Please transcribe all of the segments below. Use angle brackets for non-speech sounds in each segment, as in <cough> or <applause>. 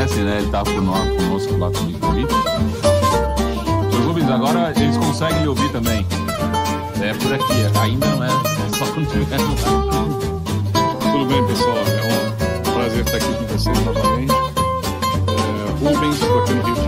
conhecem, né? Ele estava conosco lá com o Rubens. Seu Rubens, agora eles conseguem ouvir também. É por aqui, ainda não é, é só quando tiver Tudo bem, pessoal? É um prazer estar aqui com vocês novamente. É, Rubens, estou aqui no Rio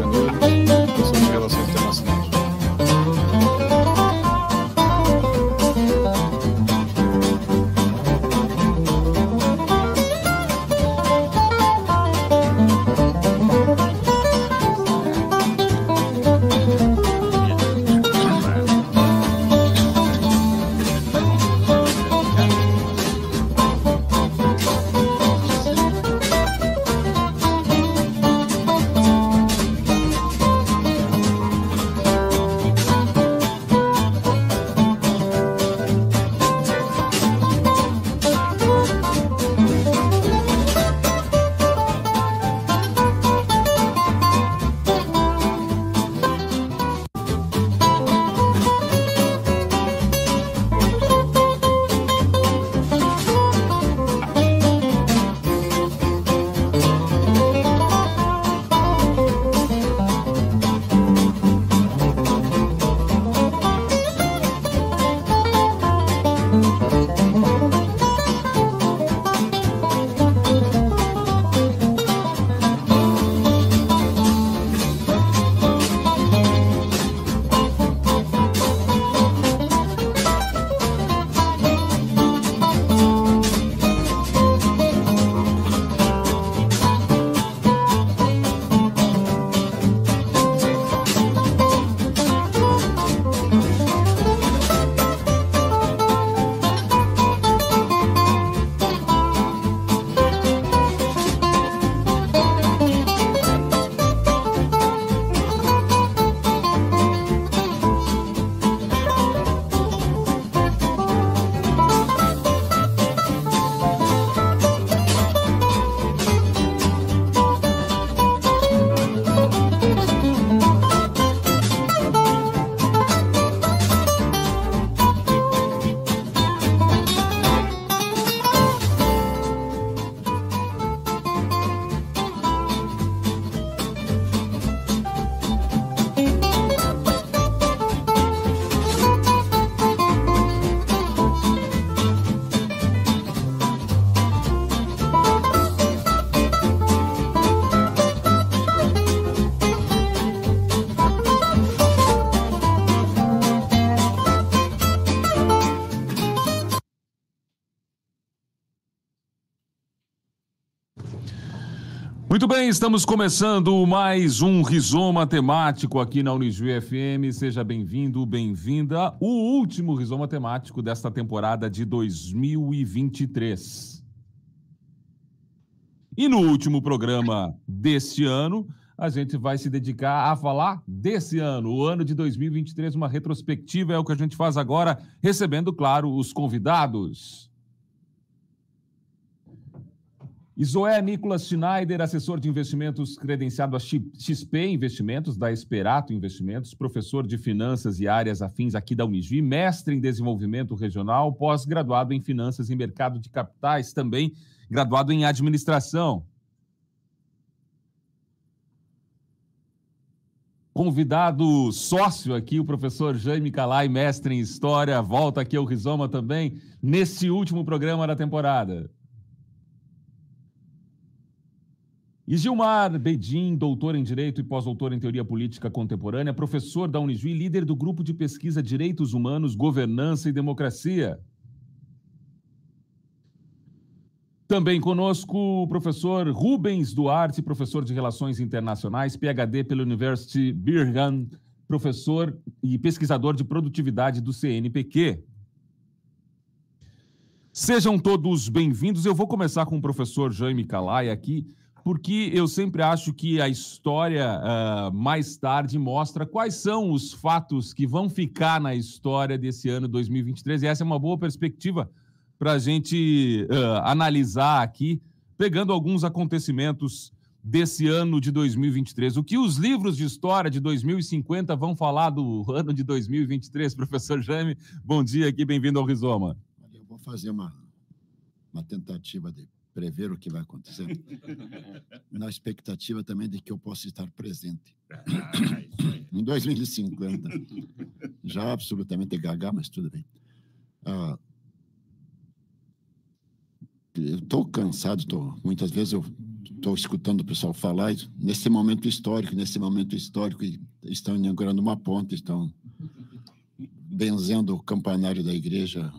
estamos começando mais um Rizoma temático aqui na Unijuí FM. Seja bem-vindo, bem-vinda. O último Rizoma temático desta temporada de 2023. E no último programa deste ano, a gente vai se dedicar a falar desse ano, o ano de 2023, uma retrospectiva é o que a gente faz agora, recebendo, claro, os convidados. Isoé Nicolas Schneider, assessor de investimentos credenciado a XP Investimentos, da Esperato Investimentos, professor de finanças e áreas afins aqui da Unijuí, mestre em desenvolvimento regional, pós-graduado em finanças e mercado de capitais, também graduado em administração. Convidado sócio aqui, o professor Jaime Calai, mestre em História, volta aqui ao Rizoma também, nesse último programa da temporada. E Gilmar Bedin, doutor em Direito e pós-doutor em Teoria Política Contemporânea, professor da Unijuí, líder do grupo de pesquisa Direitos Humanos, Governança e Democracia. Também conosco o professor Rubens Duarte, professor de Relações Internacionais, PhD pela University Birmingham, professor e pesquisador de produtividade do CNPq. Sejam todos bem-vindos. Eu vou começar com o professor Jaime Calai aqui porque eu sempre acho que a história uh, mais tarde mostra quais são os fatos que vão ficar na história desse ano 2023. E essa é uma boa perspectiva para a gente uh, analisar aqui, pegando alguns acontecimentos desse ano de 2023. O que os livros de história de 2050 vão falar do ano de 2023, professor Jaime? Bom dia aqui, bem-vindo ao Rizoma. Eu vou fazer uma, uma tentativa de prever o que vai acontecer, <laughs> na expectativa também de que eu possa estar presente. em 2050. Já absolutamente gaga, mas tudo bem. Ah, eu estou cansado, tô, muitas vezes eu estou escutando o pessoal falar nesse momento histórico, nesse momento histórico, estão inaugurando uma ponte, estão benzendo o campanário da igreja,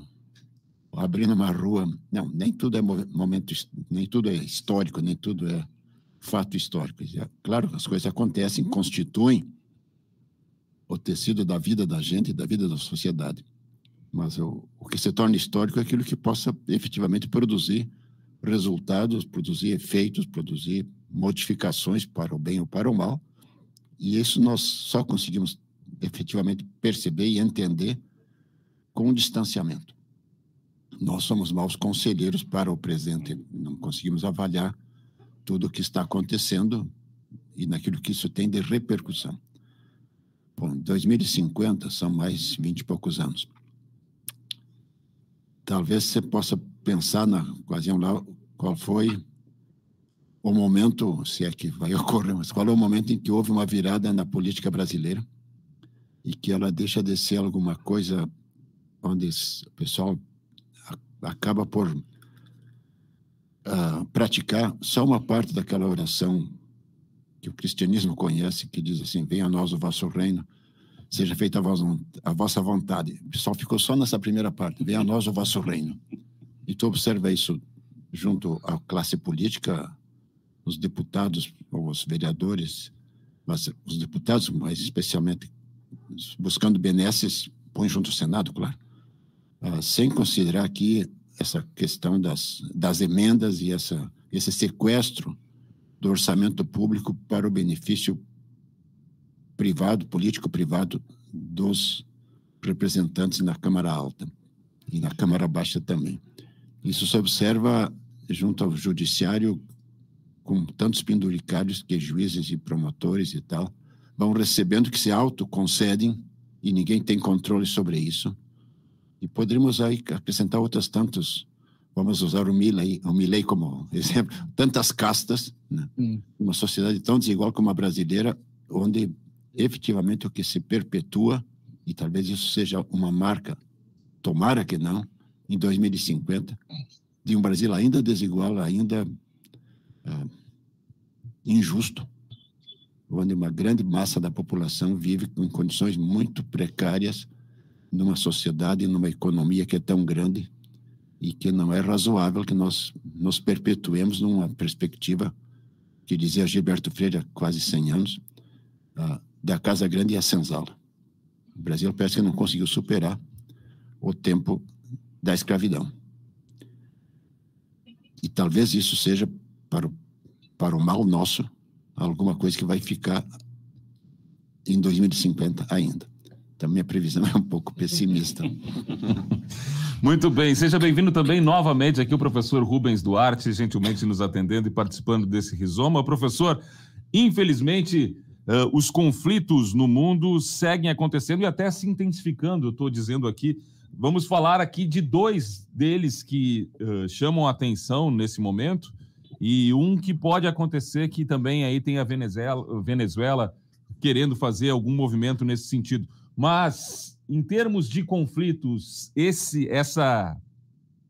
abrindo uma rua. Não, nem tudo é momento, nem tudo é histórico, nem tudo é fato histórico. Claro que as coisas acontecem, constituem o tecido da vida da gente e da vida da sociedade. Mas o, o que se torna histórico é aquilo que possa efetivamente produzir resultados, produzir efeitos, produzir modificações para o bem ou para o mal. E isso nós só conseguimos efetivamente perceber e entender com o distanciamento. Nós somos maus conselheiros para o presente, não conseguimos avaliar tudo o que está acontecendo e naquilo que isso tem de repercussão. Bom, 2050 são mais 20 e poucos anos. Talvez você possa pensar na ocasião lá qual foi o momento, se é que vai <laughs> ocorrer, mas qual é o momento em que houve uma virada na política brasileira e que ela deixa de ser alguma coisa onde o pessoal acaba por uh, praticar só uma parte daquela oração que o cristianismo conhece, que diz assim: Venha a nós o vosso reino, seja feita a, vossa vontade. O pessoal ficou só nessa primeira parte: Venha a nós o vosso reino. E tu observa isso junto à classe política, os deputados, os vereadores, mas os deputados, mais especialmente buscando benesses, põe junto o Senado, claro, uh, sem considerar aqui essa questão das, das emendas e essa, esse sequestro do orçamento público para o benefício privado, político privado dos representantes na Câmara Alta e na Câmara Baixa também. Isso se observa junto ao judiciário com tantos penduricários que juízes e promotores e tal vão recebendo que se autoconcedem e ninguém tem controle sobre isso. E poderíamos aí acrescentar outras tantos, vamos usar o Milley, o Milley como <laughs> exemplo, tantas castas, né? Hum. uma sociedade tão desigual como a brasileira, onde efetivamente o que se perpetua, e talvez isso seja uma marca, tomara que não, em 2050, de um Brasil ainda desigual, ainda ah, injusto, onde uma grande massa da população vive em condições muito precárias numa sociedade, numa economia que é tão grande e que não é razoável que nós nos perpetuemos numa perspectiva que dizia Gilberto Freire há quase 100 anos, ah, da Casa Grande e a Senzala. O Brasil parece que não conseguiu superar o tempo da escravidão. E talvez isso seja para o, para o mal nosso alguma coisa que vai ficar em 2050 ainda. Então, minha previsão é um pouco pessimista. <laughs> Muito bem, seja bem-vindo também novamente aqui o professor Rubens Duarte, gentilmente nos atendendo e participando desse rizoma. Professor, infelizmente, uh, os conflitos no mundo seguem acontecendo e até se intensificando, eu estou dizendo aqui. Vamos falar aqui de dois deles que uh, chamam a atenção nesse momento. E um que pode acontecer que também aí tem a Venezuela, Venezuela querendo fazer algum movimento nesse sentido. Mas em termos de conflitos, esse essa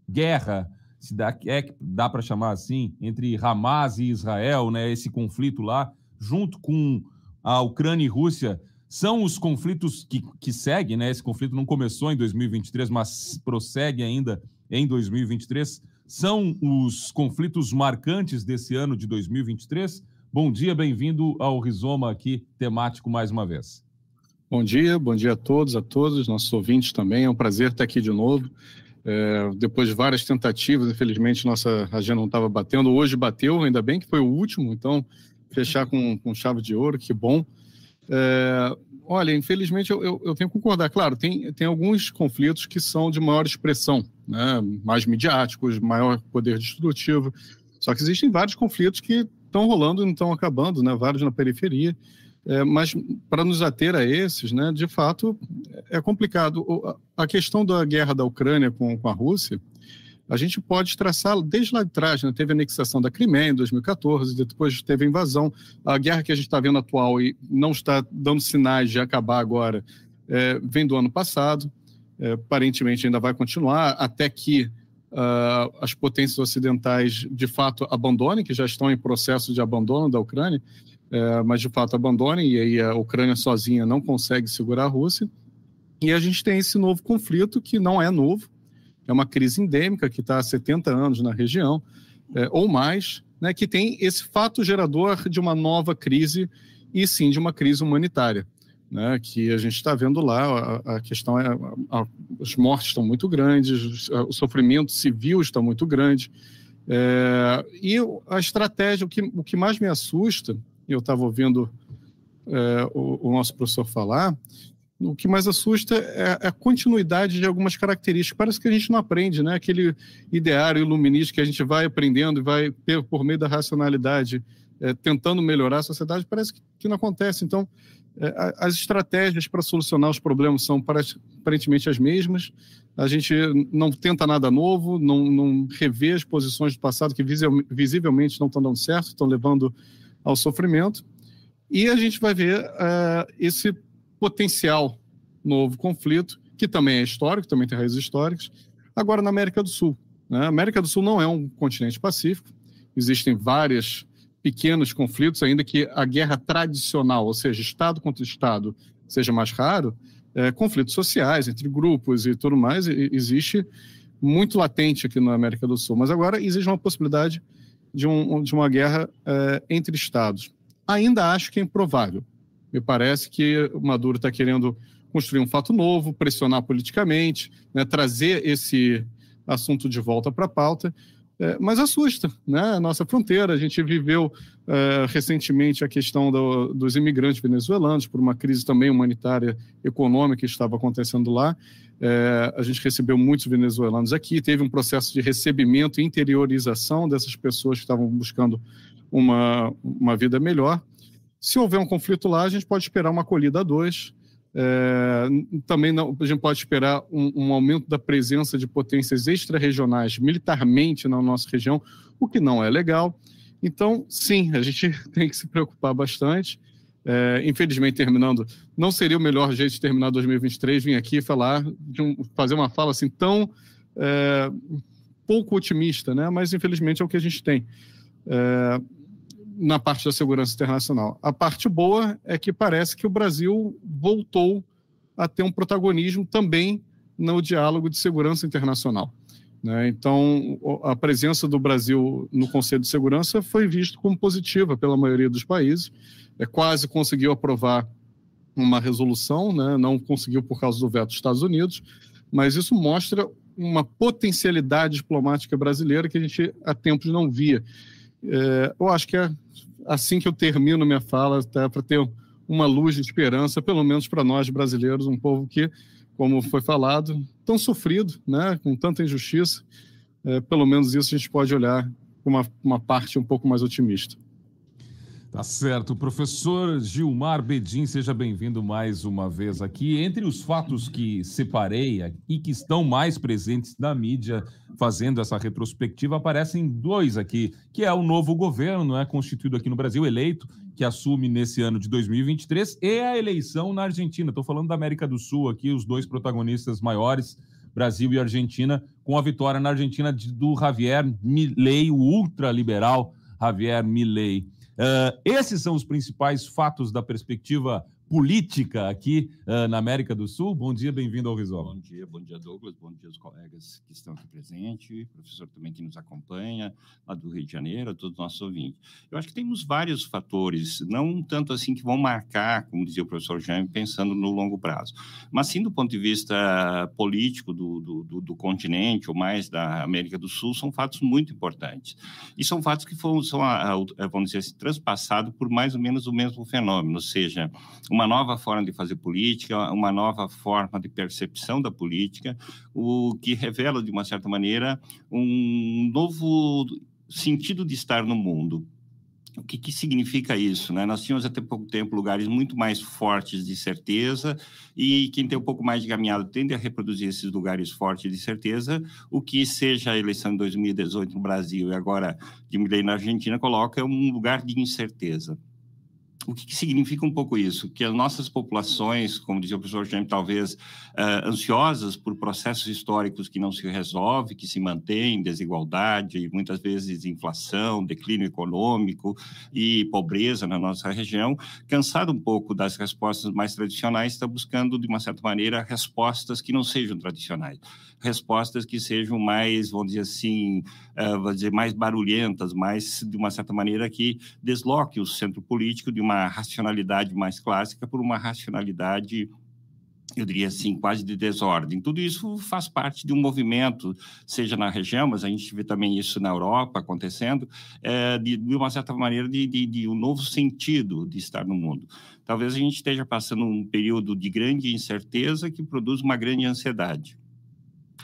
guerra, se dá, é dá para chamar assim, entre Hamas e Israel, né, esse conflito lá, junto com a Ucrânia e Rússia, são os conflitos que, que seguem, né? Esse conflito não começou em 2023, mas prossegue ainda em 2023 são os conflitos marcantes desse ano de 2023. Bom dia, bem-vindo ao Rizoma aqui, temático mais uma vez. Bom dia, bom dia a todos, a todos, nossos ouvintes também. É um prazer estar aqui de novo. É, depois de várias tentativas, infelizmente nossa agenda não estava batendo. Hoje bateu, ainda bem que foi o último, então fechar com, com chave de ouro, que bom. É, olha, infelizmente eu, eu, eu, tenho que concordar. Claro, tem, tem alguns conflitos que são de maior expressão, né? mais midiáticos, maior poder destrutivo. Só que existem vários conflitos que estão rolando e não estão acabando, né? vários na periferia. É, mas para nos ater a esses, né, de fato, é complicado. A questão da guerra da Ucrânia com, com a Rússia, a gente pode traçar desde lá de trás, né? teve a anexação da Crimeia em 2014, depois teve a invasão, a guerra que a gente está vendo atual e não está dando sinais de acabar agora, é, vem do ano passado, é, aparentemente ainda vai continuar, até que uh, as potências ocidentais de fato abandonem, que já estão em processo de abandono da Ucrânia, é, mas de fato abandonem, e aí a Ucrânia sozinha não consegue segurar a Rússia. E a gente tem esse novo conflito que não é novo, é uma crise endêmica que está há 70 anos na região, é, ou mais, né, que tem esse fato gerador de uma nova crise e sim de uma crise humanitária. Né, que a gente está vendo lá, a, a questão é, a, a, as mortes estão muito grandes, o sofrimento civil está muito grande, é, e a estratégia, o que, o que mais me assusta, eu estava ouvindo é, o, o, nosso professor falar, o que mais assusta é, a continuidade de algumas características. Parece que a gente não aprende, né? Aquele ideário iluminista que a gente vai aprendendo e vai, por meio da racionalidade, é, tentando melhorar a sociedade, parece que não acontece. Então, é, as estratégias para solucionar os problemas são aparentemente as mesmas. A gente não tenta nada novo, não, não revê as posições do passado que visivelmente não estão dando certo, estão levando ao sofrimento. E a gente vai ver uh, esse potencial novo conflito, que também é histórico, também tem raízes históricas, agora na América do Sul. Né? A América do Sul não é um continente pacífico, existem vários pequenos conflitos, ainda que a guerra tradicional, ou seja, Estado contra Estado, seja mais raro, é, conflitos sociais entre grupos e tudo mais, existe muito latente aqui na América do Sul. Mas agora existe uma possibilidade de, um, de uma guerra é, entre Estados. Ainda acho que é improvável. Me parece que o Maduro está querendo construir um fato novo, pressionar politicamente, né, trazer esse assunto de volta para a pauta, é, mas assusta né, a nossa fronteira. A gente viveu é, recentemente a questão do, dos imigrantes venezuelanos, por uma crise também humanitária, econômica que estava acontecendo lá. É, a gente recebeu muitos venezuelanos aqui, teve um processo de recebimento e interiorização dessas pessoas que estavam buscando uma, uma vida melhor. Se houver um conflito lá, a gente pode esperar uma acolhida a dois. É, também não, a gente pode esperar um, um aumento da presença de potências extra-regionais militarmente na nossa região, o que não é legal. Então, sim, a gente <laughs> tem que se preocupar bastante. É, infelizmente, terminando, não seria o melhor jeito de terminar 2023 vir aqui falar, um, fazer uma fala assim tão é, pouco otimista, né? mas infelizmente é o que a gente tem. É, na parte da segurança internacional. A parte boa é que parece que o Brasil voltou a ter um protagonismo também no diálogo de segurança internacional. Né? Então, a presença do Brasil no Conselho de Segurança foi vista como positiva pela maioria dos países. É, quase conseguiu aprovar uma resolução, né? não conseguiu por causa do veto dos Estados Unidos, mas isso mostra uma potencialidade diplomática brasileira que a gente há tempos não via. É, eu acho que é assim que eu termino minha fala, tá, para ter uma luz de esperança, pelo menos para nós brasileiros, um povo que, como foi falado, tão sofrido, né, com tanta injustiça. É, pelo menos isso a gente pode olhar com uma, uma parte um pouco mais otimista. Tá certo. Professor Gilmar Bedin, seja bem-vindo mais uma vez aqui. Entre os fatos que separei e que estão mais presentes na mídia fazendo essa retrospectiva, aparecem dois aqui, que é o novo governo, não é constituído aqui no Brasil, eleito, que assume nesse ano de 2023, e a eleição na Argentina. Estou falando da América do Sul aqui, os dois protagonistas maiores, Brasil e Argentina, com a vitória na Argentina do Javier Milei, o ultraliberal Javier Milei. Uh, esses são os principais fatos da perspectiva política aqui uh, na América do Sul. Bom dia, bem-vindo ao Rizoma. Bom dia, bom dia, Douglas. Bom dia aos colegas que estão aqui presentes, professor também que nos acompanha, lá do Rio de Janeiro, a todos os nossos ouvintes. Eu acho que temos vários fatores, não tanto assim que vão marcar, como dizia o professor Jaime, pensando no longo prazo, mas sim do ponto de vista político do, do, do, do continente, ou mais da América do Sul, são fatos muito importantes. E são fatos que foram, são, vamos dizer assim, transpassados por mais ou menos o mesmo fenômeno, ou seja, uma uma nova forma de fazer política, uma nova forma de percepção da política, o que revela, de uma certa maneira, um novo sentido de estar no mundo. O que, que, significa isso? Né? Nós tínhamos até pouco tempo lugares muito mais fortes de certeza, e quem tem um pouco mais de caminhada tende a reproduzir esses lugares fortes de certeza. O que seja a eleição de 2018 no Brasil e agora de Milei na Argentina coloca um lugar de incerteza o que, que, significa um pouco isso? Que as nossas populações, como dizia o professor Jaime, talvez uh, ansiosas por processos históricos que não se resolvem, que se mantêm, desigualdade, muitas vezes inflação, declínio econômico e pobreza na nossa região, cansado um pouco das respostas mais tradicionais, está buscando, de uma certa maneira, respostas que não sejam tradicionais respostas que sejam mais, vamos dizer assim, uh, vamos dizer, mais barulhentas, mais, de uma certa maneira, que desloque o centro político de uma racionalidade mais clássica por uma racionalidade eu diria assim, quase de desordem. Tudo isso faz parte de um movimento, seja na região, mas a gente vê também isso na Europa acontecendo, é, de, de, uma certa maneira, de, de, de, um novo sentido de estar no mundo. Talvez a gente esteja passando um período de grande incerteza que produz uma grande ansiedade.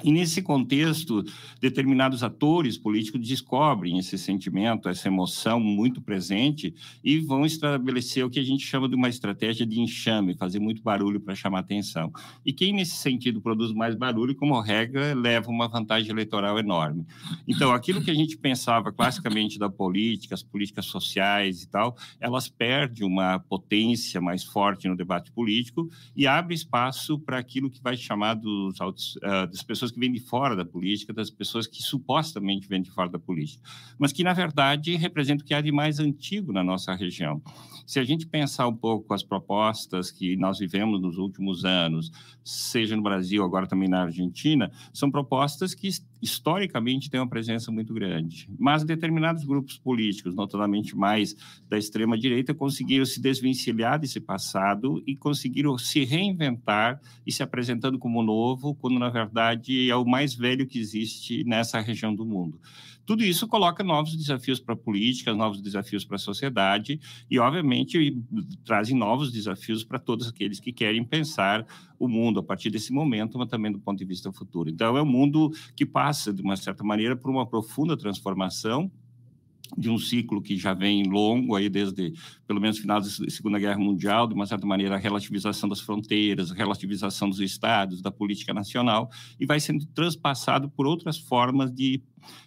E nesse contexto, determinados atores políticos descobrem esse sentimento, essa emoção muito presente e vão estabelecer o que a gente chama de uma estratégia de enxame, fazer muito barulho para chamar atenção. E quem nesse sentido produz mais barulho, como regra, leva uma vantagem eleitoral enorme. Então, aquilo que a gente pensava classicamente da política, as políticas sociais e tal, elas perdem uma potência mais forte no debate político e abre espaço para aquilo que vai chamar dos, uh, das pessoas pessoas que vêm de fora da política, das pessoas que supostamente vêm de fora da política, mas que, na verdade, representam o que há de mais antigo na nossa região. Se a gente pensar um pouco as propostas que nós vivemos nos últimos anos, seja no Brasil, agora também na Argentina, são propostas que historicamente têm uma presença muito grande. Mas determinados grupos políticos, notadamente mais da extrema direita, conseguiram se desvencilhar desse passado e conseguiram se reinventar e se apresentando como novo, quando na verdade é o mais velho que existe nessa região do mundo. Tudo isso coloca novos desafios para a política, novos desafios para a sociedade e, obviamente, trazem novos desafios para todos aqueles que querem pensar o mundo a partir desse momento, mas também do ponto de vista futuro. Então, é um mundo que passa, de uma certa maneira, por uma profunda transformação de um ciclo que já vem longo aí desde pelo menos final da Segunda Guerra Mundial, de uma certa maneira a relativização das fronteiras, a relativização dos estados, da política nacional e vai sendo transpassado por outras formas de,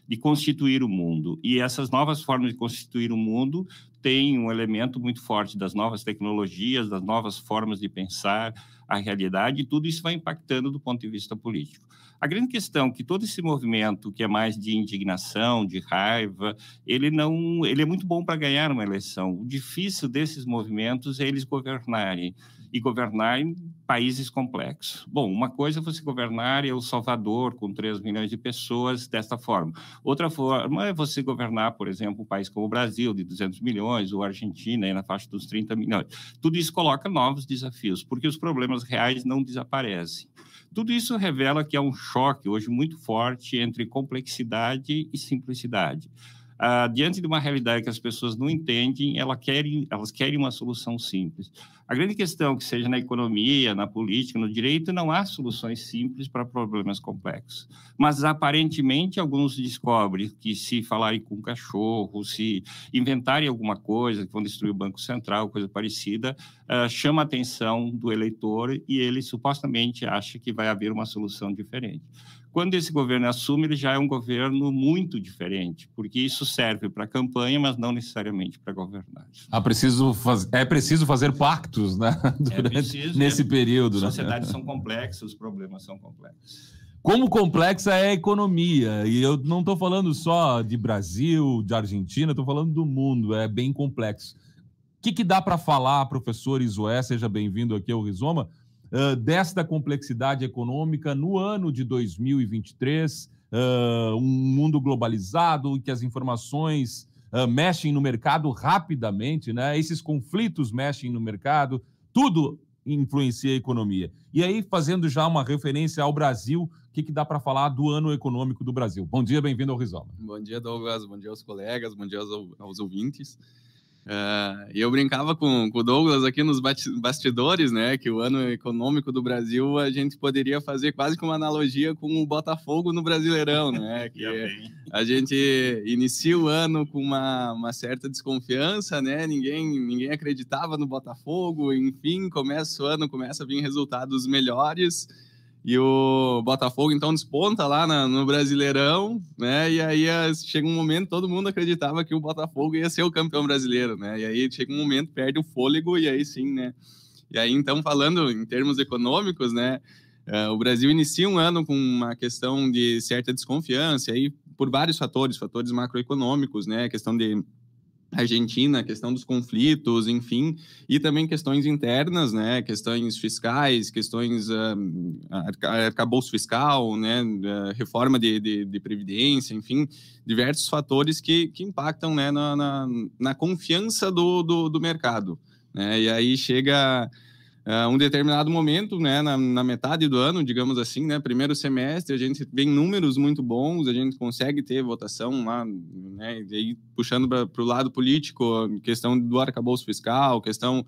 de constituir o mundo. E essas novas formas de constituir o mundo têm um elemento muito forte das novas tecnologias, das novas formas de pensar a realidade, e tudo isso vai impactando do ponto de vista político. A grande questão é que todo esse movimento que é mais de indignação, de raiva, ele não, ele é muito bom para ganhar uma eleição. O difícil desses movimentos é eles governarem e governar em países complexos. Bom, uma coisa é você governar El Salvador com 3 milhões de pessoas desta forma. Outra forma é você governar, por exemplo, um país como o Brasil, de 200 milhões, ou a Argentina, aí na faixa dos 30 milhões. Tudo isso coloca novos desafios, porque os problemas reais não desaparecem. Tudo isso revela que há um choque hoje muito forte entre complexidade e simplicidade. Uh, diante de uma realidade que as pessoas não entendem, elas querem, elas querem uma solução simples. A grande questão, que seja na economia, na política, no direito, não há soluções simples para problemas complexos. Mas, aparentemente, alguns descobrem que se falarem com um cachorro, se inventarem alguma coisa, que vão destruir o Banco Central, coisa parecida, uh, chama a atenção do eleitor e ele supostamente acha que vai haver uma solução diferente. Quando esse governo assume, ele já é um governo muito diferente, porque isso serve para campanha, mas não necessariamente para governar. Ah, preciso faz... É preciso fazer pactos né? <laughs> Durante... É preciso, nesse é... período. As né? sociedades né? são complexas, os problemas são complexos. Como complexa é a economia, e eu não estou falando só de Brasil, de Argentina, estou falando do mundo, é bem complexo. O que, que dá para falar, professor Isoé, seja bem-vindo aqui ao Rizoma, desta complexidade econômica no ano de 2023, uh, um mundo globalizado, que as informações uh, mexem no mercado rapidamente, né? esses conflitos mexem no mercado, tudo influencia a economia. E aí, fazendo já uma referência ao Brasil, o que, que dá para falar do ano econômico do Brasil? Bom dia, bem-vindo ao Rizoma. Bom dia, Douglas, bom dia aos colegas, bom dia aos, aos ouvintes. Uh, e eu brincava com, com o Douglas aqui nos bastidores, né? Que o ano econômico do Brasil a gente poderia fazer quase que uma analogia com o Botafogo no Brasileirão, né? <laughs> Que a gente inicia o ano com uma, uma certa desconfiança, né? Ninguém, ninguém acreditava no Botafogo, enfim, começa o ano, começa a vir resultados melhores. E o Botafogo então desponta lá na, no Brasileirão, né? E aí chega um momento todo mundo acreditava que o Botafogo ia ser o campeão brasileiro, né? E aí chega um momento perde o fôlego e aí sim, né? E aí então falando em termos econômicos, né? Uh, o Brasil inicia um ano com uma questão de certa desconfiança aí por vários fatores, fatores macroeconômicos, né? Questão de Argentina, questão dos conflitos, enfim, e também questões internas, né, questões fiscais, questões uh, arcabouço fiscal, né, uh, reforma de, de, de, previdência, enfim, diversos fatores que, que impactam, né, na, na, na confiança do, do, do mercado, né, e aí chega uh, um determinado momento, né, na, na, metade do ano, digamos assim, né, primeiro semestre, a gente vê números muito bons, a gente consegue ter votação lá, né, e aí puxando para o lado político, questão do arcabouço fiscal, questão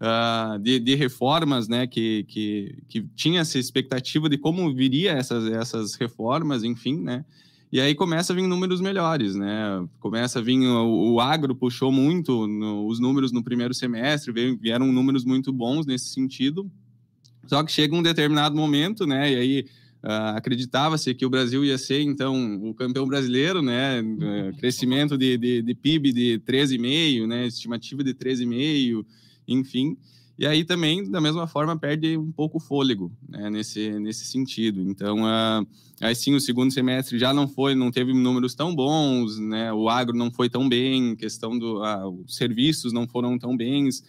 uh, de, de, reformas, né, que, que, que tinha essa expectativa de como viria essas, essas reformas, enfim, né, e aí começa a vir números melhores, né? Começa a vir o, o agro puxou muito no, os números no primeiro semestre, vieram números muito bons nesse sentido. Só que chega um determinado momento, né? E aí uh, acreditava-se que o Brasil ia ser então o campeão brasileiro, né? Uh, crescimento de, de, de PIB de 13,5, né? Estimativa de 13,5, enfim. E aí também, da mesma forma, perde um pouco o fôlego né, nesse, nesse sentido. Então, uh, aí sim, o segundo semestre já não foi, não teve números tão bons, né, o agro não foi tão bem, questão do uh, os serviços não foram tão bens.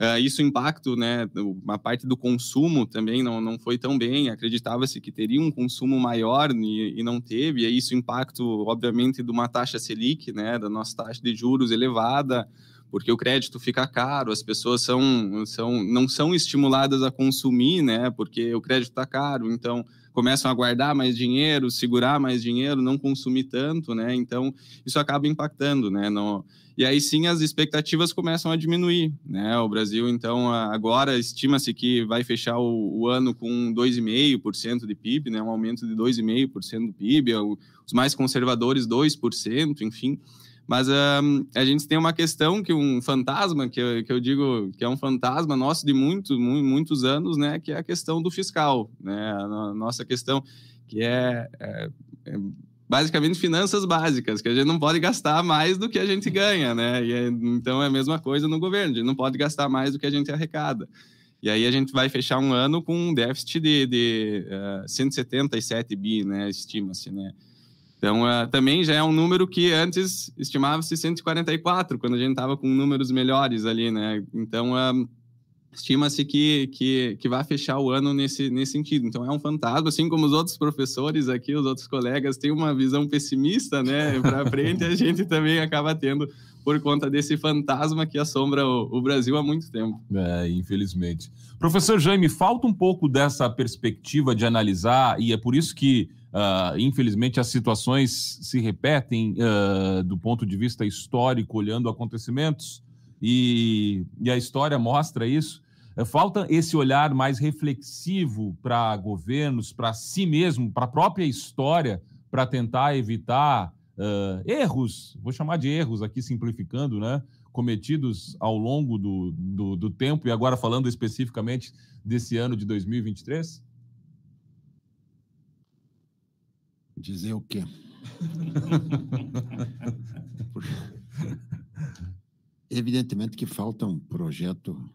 Uh, isso impacto, né, uma parte do consumo também não, não foi tão bem. Acreditava-se que teria um consumo maior e, e não teve. E isso impacto, obviamente, de uma taxa Selic, né, da nossa taxa de juros elevada porque o crédito fica caro, as pessoas são, são, não são estimuladas a consumir, né? Porque o crédito está caro, então começam a guardar mais dinheiro, segurar mais dinheiro, não consumir tanto, né? Então isso acaba impactando, né? No, e aí sim as expectativas começam a diminuir, né? O Brasil, então, agora estima-se que vai fechar o, o ano com 2,5% de PIB, né? Um aumento de 2,5% do PIB, os mais conservadores 2%, enfim. Mas um, a gente tem uma questão que um fantasma, que eu, que eu digo que é um fantasma nosso de muitos, muitos anos, né? Que é a questão do fiscal, né? A nossa questão que é, é, é basicamente finanças básicas, que a gente não pode gastar mais do que a gente ganha, né? E é, então é a mesma coisa no governo, a gente não pode gastar mais do que a gente arrecada. E aí a gente vai fechar um ano com um déficit de, de uh, 177 bi, né? Estima-se, né? Então, uh, também já é um número que antes estimava-se 144, quando a gente estava com números melhores ali, né? Então, uh, estima-se que, que, que vai fechar o ano nesse, nesse sentido. Então, é um fantasma, assim como os outros professores aqui, os outros colegas têm uma visão pessimista, né? Para <laughs> frente, a gente também acaba tendo por conta desse fantasma que assombra o, o Brasil há muito tempo. É, infelizmente. Professor Jaime, falta um pouco dessa perspectiva de analisar, e é por isso que Uh, infelizmente, as situações se repetem uh, do ponto de vista histórico, olhando acontecimentos, e, e a história mostra isso. Uh, falta esse olhar mais reflexivo para governos, para si mesmo, para a própria história, para tentar evitar erros, vou chamar de erros aqui simplificando, né? cometidos ao longo do, do, do tempo, e agora falando especificamente desse ano de 2023? Dizer o quê? <laughs> Evidentemente que falta um projeto,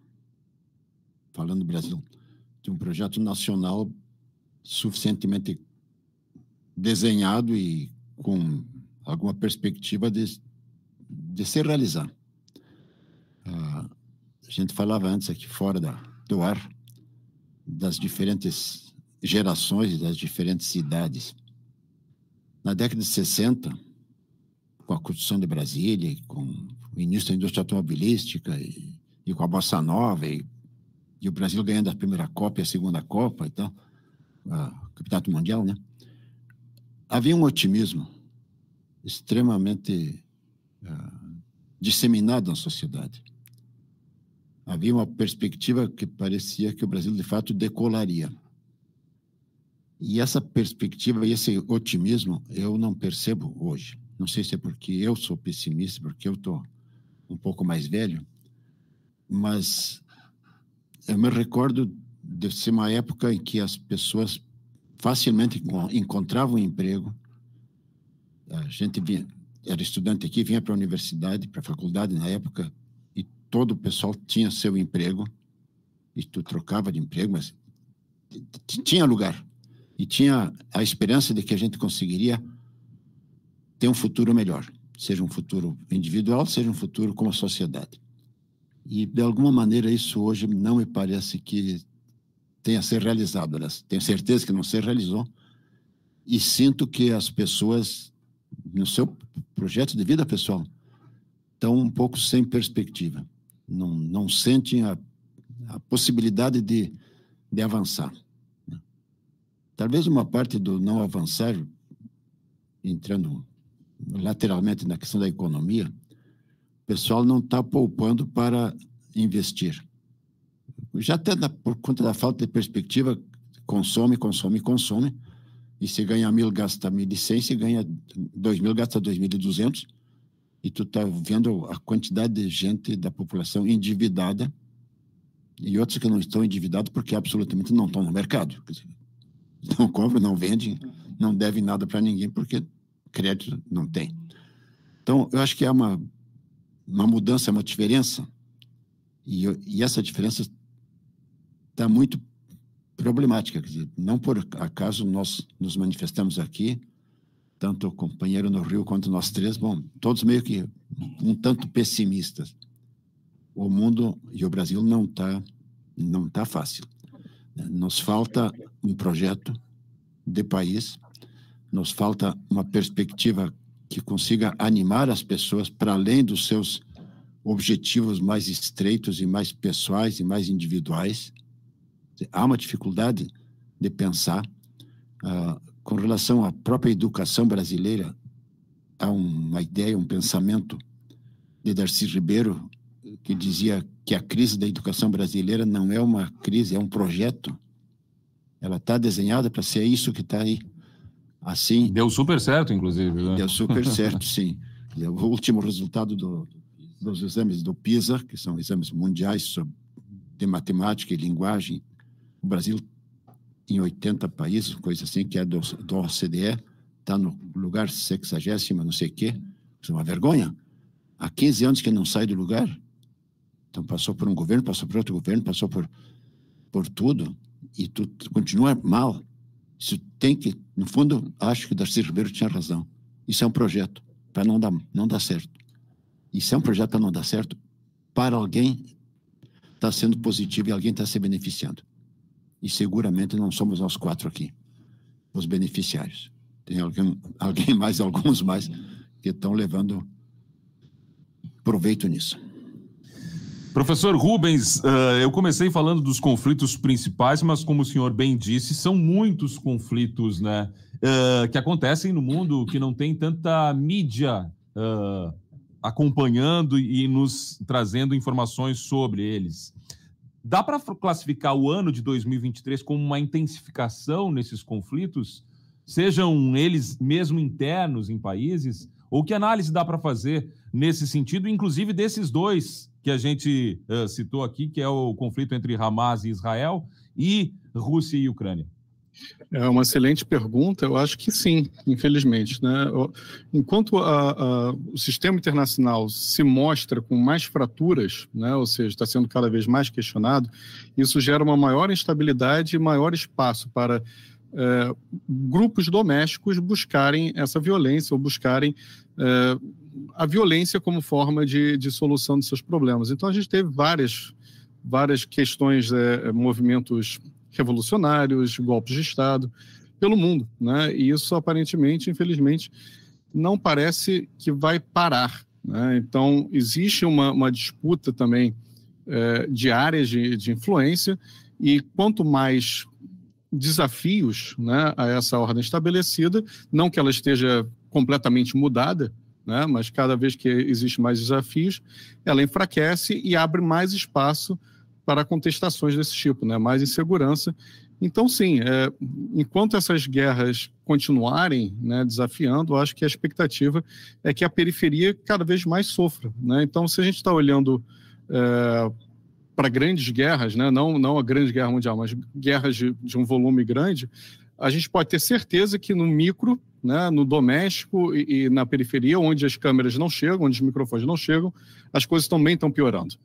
falando do Brasil, de um projeto nacional suficientemente desenhado e com alguma perspectiva de, de se realizar. Ah, a gente falava antes aqui fora da, do ar das diferentes gerações e das diferentes cidades. Na década de 60, com a construção de Brasília, com o início da indústria automobilística e, e com a Bossa Nova, e, e, o Brasil ganhando a primeira Copa e a segunda Copa, então, o Campeonato Mundial, né? Havia um otimismo extremamente uh, disseminado na sociedade. Havia uma perspectiva que parecia que o Brasil, de fato, decolaria. E essa perspectiva e esse otimismo eu não percebo hoje. Não sei se é porque eu sou pessimista, porque eu estou um pouco mais velho, mas eu me recordo de ser uma época em que as pessoas facilmente encontravam emprego. A gente vinha, era estudante aqui, vinha para a universidade, para a faculdade na época, e todo o pessoal tinha seu emprego, e tu trocava de emprego, mas tinha lugar. E tinha a esperança de que a gente conseguiria ter um futuro melhor, seja um futuro individual, seja um futuro como sociedade. E, de alguma maneira, isso hoje não me parece que tenha ser realizado. Tenho certeza que não se realizou. E sinto que as pessoas, no seu projeto de vida pessoal, estão um pouco sem perspectiva. Não, não sentem a, a possibilidade de, de avançar. Talvez uma parte do não avançar, entrando lateralmente na questão da economia, o pessoal não está poupando para investir. Já até por conta da falta de perspectiva, consome, consome, consome, e se ganha mil, gasta mil e cem, se ganha dois mil, gasta dois mil e duzentos, e tu está vendo a quantidade de gente da população endividada e outros que não estão endividados porque absolutamente não estão no mercado. <laughs> Não compram, não vendem, não devem nada para ninguém porque crédito não tem. Então, eu acho que é uma uma mudança, uma diferença, e, e essa diferença está muito problemática. Quer dizer, não por acaso nós nos manifestamos aqui, tanto o companheiro no Rio quanto nós três, bom, todos meio que um tanto pessimistas. O mundo e o Brasil não está não tá fácil. Nos falta um projeto de país, nos falta uma perspectiva que consiga animar as pessoas para além dos seus objetivos mais estreitos e mais pessoais e mais individuais. Há uma dificuldade de pensar. Uh, com relação à própria educação brasileira, há uma ideia, um pensamento de Darcy Ribeiro que dizia que a crise da educação brasileira não é uma crise, é um projeto. Ela está desenhada para ser isso que está aí assim. Deu super certo, inclusive. Né? Deu super <laughs> certo, sim. O último resultado do, dos exames do PISA, que são exames mundiais sobre, de matemática e linguagem, o Brasil, em 80 países, coisa assim, que é do, do OCDE, está no lugar 60, não sei o quê. Isso é uma vergonha. Há 15 anos que não sai do lugar. Então, passou por um governo, passou por outro governo, passou por, por tudo, e tu continua mal. Isso tem que, no fundo, acho que Darcy Ribeiro tinha razão. Isso é um projeto para não dar, não dar certo. Isso é um projeto para não dar certo para alguém está sendo positivo e alguém está se beneficiando. E seguramente não somos nós quatro aqui, os beneficiários. Tem alguém, alguém mais, <laughs> alguns mais, que estão levando proveito nisso. Professor Rubens, uh, eu comecei falando dos conflitos principais, mas como o senhor bem disse, são muitos conflitos né, uh, que acontecem no mundo que não tem tanta mídia uh, acompanhando e nos trazendo informações sobre eles. Dá para classificar o ano de 2023 como uma intensificação nesses conflitos, sejam eles mesmo internos em países? Ou que análise dá para fazer nesse sentido, inclusive desses dois que a gente uh, citou aqui, que é o conflito entre Hamas e Israel e Rússia e Ucrânia? É uma excelente pergunta. Eu acho que sim, infelizmente. Né? Enquanto a, a, o sistema internacional se mostra com mais fraturas, né? ou seja, está sendo cada vez mais questionado, isso gera uma maior instabilidade e maior espaço para é, grupos domésticos buscarem essa violência ou buscarem é, a violência como forma de, de solução de seus problemas. Então, a gente teve várias, várias questões, é, movimentos revolucionários, golpes de Estado pelo mundo. Né? E isso, aparentemente, infelizmente, não parece que vai parar. Né? Então, existe uma, uma disputa também é, de áreas de, de influência, e quanto mais desafios né, a essa ordem estabelecida, não que ela esteja completamente mudada, né? mas cada vez que existe mais desafios, ela enfraquece e abre mais espaço para contestações desse tipo, né? mais insegurança. Então, sim, é, enquanto essas guerras continuarem né, desafiando, acho que a expectativa é que a periferia cada vez mais sofra. Né? Então, se a gente está olhando é, para grandes guerras, né, não, não a grande guerra mundial, mas guerras de, de um volume grande, a gente pode ter certeza que no micro, né, no doméstico e, e, na periferia, onde as câmeras não chegam, onde os microfones não chegam, as coisas também estão piorando.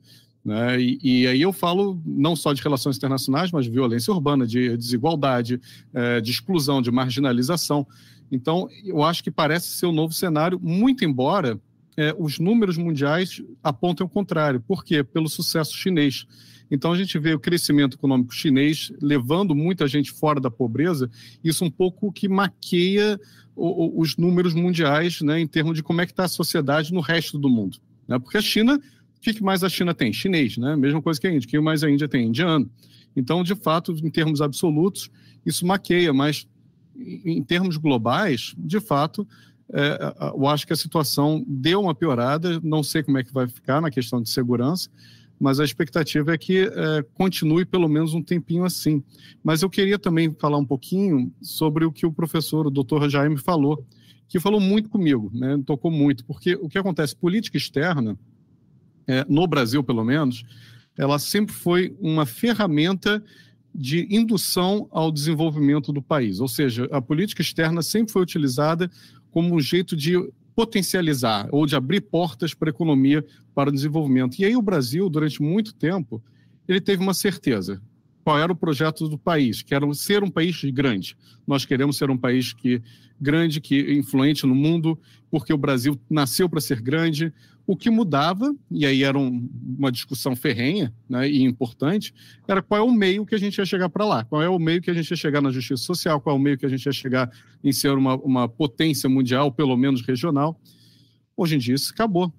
Né? E, e, aí eu falo não só de relações internacionais, mas de violência urbana, de desigualdade, é, de exclusão, de marginalização. Então, eu acho que parece ser um novo cenário, muito embora é, os números mundiais apontem o contrário. Por quê? Pelo sucesso chinês. Então, a gente vê o crescimento econômico chinês levando muita gente fora da pobreza, isso um pouco que maqueia o, o, os números mundiais né, em termos de como é que está a sociedade no resto do mundo. Né? Porque a China o que mais a China tem? Chinês, né? Mesma coisa que a Índia. O que mais a Índia tem? Indiano. Então, de fato, em termos absolutos, isso maqueia, mas em termos globais, de fato, é, eu acho que a situação deu uma piorada. Não sei como é que vai ficar na questão de segurança, mas a expectativa é que é, continue pelo menos um tempinho assim. Mas eu queria também falar um pouquinho sobre o que o professor, o doutor Jaime, falou, que falou muito comigo, né? tocou muito, porque o que acontece, política externa, é, no Brasil pelo menos, ela sempre foi uma ferramenta de indução ao desenvolvimento do país. Ou seja, a política externa sempre foi utilizada como um jeito de potencializar ou de abrir portas para a economia, para o desenvolvimento. E aí o Brasil, durante muito tempo, ele teve uma certeza. Qual era o projeto do país? Que era ser um país grande. Nós queremos ser um país que grande, que influente no mundo, porque o Brasil nasceu para ser grande. O que mudava, e aí era um, uma discussão ferrenha né, e importante, era qual é o meio que a gente ia chegar para lá, qual é o meio que a gente ia chegar na justiça social, qual é o meio que a gente ia chegar em ser uma, uma potência mundial, pelo menos regional. Hoje em dia isso acabou.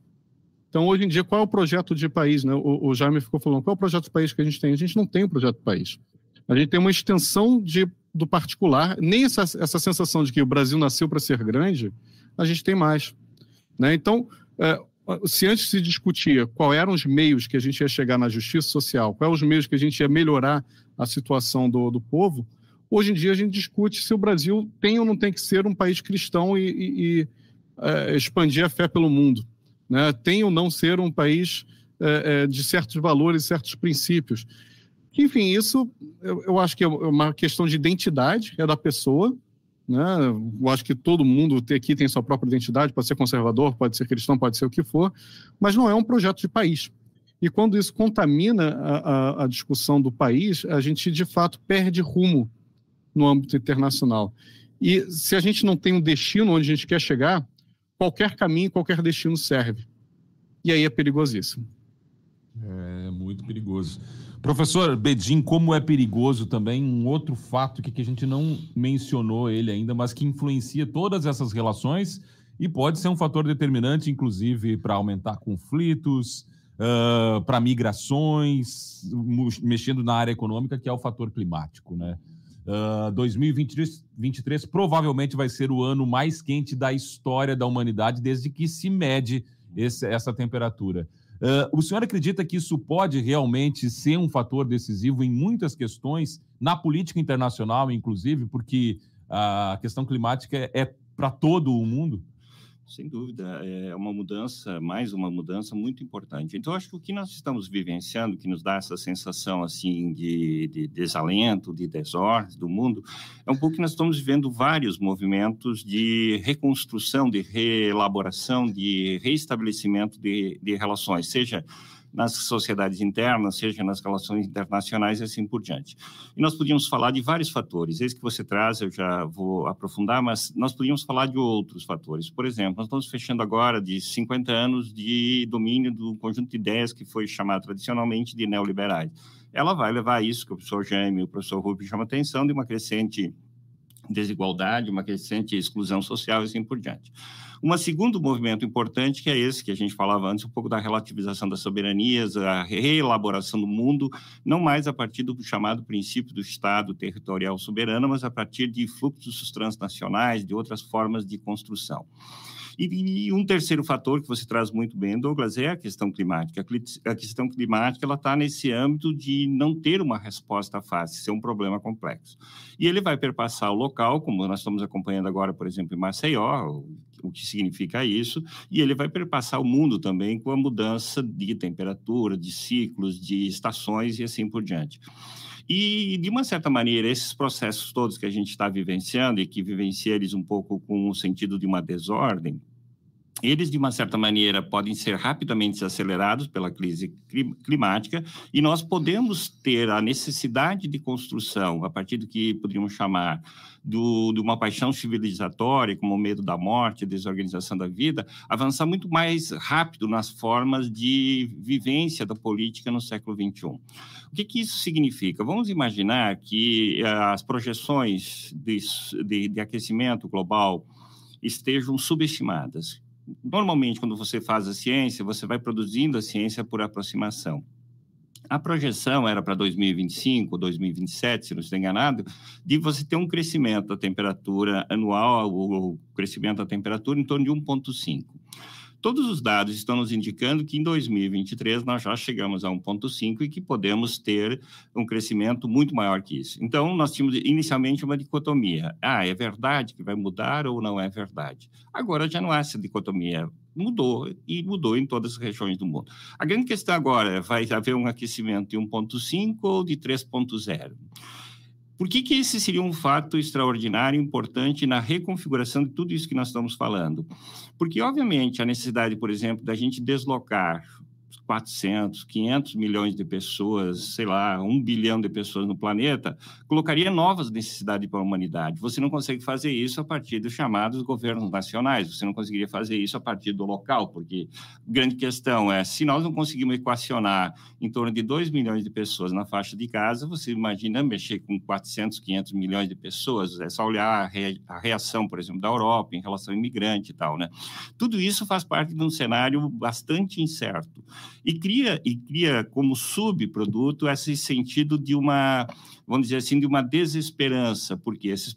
Então, hoje em dia, qual é o projeto de país? Né? O, o Jaime ficou falando, qual é o projeto de país que a gente tem? A gente não tem um projeto de país. A gente tem uma extensão de, do particular, nem essa, essa sensação de que o Brasil nasceu para ser grande, a gente tem mais. Né? Então, é, se antes se discutia qual eram os meios que a gente ia chegar na justiça social, quais os meios que a gente ia melhorar a situação do, do povo, hoje em dia a gente discute se o Brasil tem ou não tem que ser um país cristão e, e, e é, expandir a fé pelo mundo. Né? Tem ou não ser um país é, é, de certos valores, certos princípios. Enfim, isso eu, eu acho que é uma questão de identidade, é da pessoa, né? Eu acho que todo mundo aqui tem sua própria identidade, pode ser conservador, pode ser cristão, pode ser o que for, mas não é um projeto de país. E quando isso contamina a, a, a discussão do país, a gente de fato perde rumo no âmbito internacional. E se a gente não tem um destino onde a gente quer chegar, qualquer caminho, qualquer destino serve. E aí é perigosíssimo. É muito perigoso. Professor Bedin, como é perigoso também um outro fato que, que a gente não mencionou ele ainda, mas que influencia todas essas relações e pode ser um fator determinante, inclusive, para aumentar conflitos, uh, para migrações, mexendo na área econômica, que é o fator climático, né? Uh, 2023 23, provavelmente vai ser o ano mais quente da história da humanidade desde que se mede esse, essa temperatura. Uh, o senhor acredita que isso pode realmente ser um fator decisivo em muitas questões, na política internacional, inclusive, porque a questão climática é, é para todo o mundo? Sem dúvida, é uma mudança, mais uma mudança muito importante. Então, acho que o que nós estamos vivenciando, que nos dá essa sensação assim de, de desalento, de desordem do mundo, é um pouco que nós estamos vivendo vários movimentos de reconstrução, de reelaboração, de reestabelecimento de, de relações, seja nas sociedades internas, seja nas relações internacionais e assim por diante. E nós podíamos falar de vários fatores, esse que você traz eu já vou aprofundar, mas nós podíamos falar de outros fatores. Por exemplo, nós estamos fechando agora de 50 anos de domínio do conjunto de ideias que foi chamado tradicionalmente de neoliberais. Ela vai levar a isso que o professor Jaime e o professor Rubio chamam atenção, de uma crescente desigualdade, uma crescente exclusão social e assim por diante. Um segundo movimento importante, que é esse que a gente falava antes, um pouco da relativização das soberanias, a reelaboração do mundo, não mais a partir do chamado princípio do Estado territorial soberano, mas a partir de fluxos transnacionais, de outras formas de construção. E, e, um terceiro fator que você traz muito bem, Douglas, é a questão climática. A questão climática ela está nesse âmbito de não ter uma resposta fácil, ser um problema complexo. E ele vai perpassar o local, como nós estamos acompanhando agora, por exemplo, em Maceió, o que significa isso, e ele vai perpassar o mundo também com a mudança de temperatura, de ciclos, de estações e assim por diante. E, de uma certa maneira, esses processos todos que a gente está vivenciando e que vivencia eles um pouco com o sentido de uma desordem, eles, de uma certa maneira, podem ser rapidamente acelerados pela crise climática e nós podemos ter a necessidade de construção, a partir do que poderíamos chamar do, de uma paixão civilizatória, como o medo da morte, a desorganização da vida, avançar muito mais rápido nas formas de vivência da política no século XXI. O que, que isso significa? Vamos imaginar que eh, as projeções de, de, de aquecimento global estejam subestimadas normalmente, quando você faz a ciência, você vai produzindo a ciência por aproximação. A projeção era para 2025, 2027, se não estou enganado, de você ter um crescimento da temperatura anual, o crescimento da temperatura em torno de 1,5. Todos os dados estão nos indicando que em 2023 nós já chegamos a 1,5 e que podemos ter um crescimento muito maior que isso. Então, nós tínhamos inicialmente uma dicotomia. Ah, é verdade que vai mudar ou não é verdade? Agora já não há essa dicotomia. Mudou e mudou em todas as regiões do mundo. A grande questão agora é: vai haver um aquecimento de 1,5 ou de 3,0? Por que, que esse seria um fato extraordinário, importante na reconfiguração de tudo isso que nós estamos falando? Porque, obviamente, a necessidade, por exemplo, da gente deslocar 400, 500 milhões de pessoas, sei lá, um bilhão de pessoas no planeta, colocaria novas necessidades para a humanidade. Você não consegue fazer isso a partir dos chamados governos nacionais, você não conseguiria fazer isso a partir do local, porque grande questão é, se nós não conseguimos equacionar em torno de 2 milhões de pessoas na faixa de Gaza, você imagina mexer com 400, 500 milhões de pessoas, é só olhar a reação, por exemplo, da Europa em relação ao imigrante e tal, né? Tudo isso faz parte de um cenário bastante incerto e cria, e cria como subproduto esse sentido de uma, vamos dizer assim, de uma desesperança, porque esses,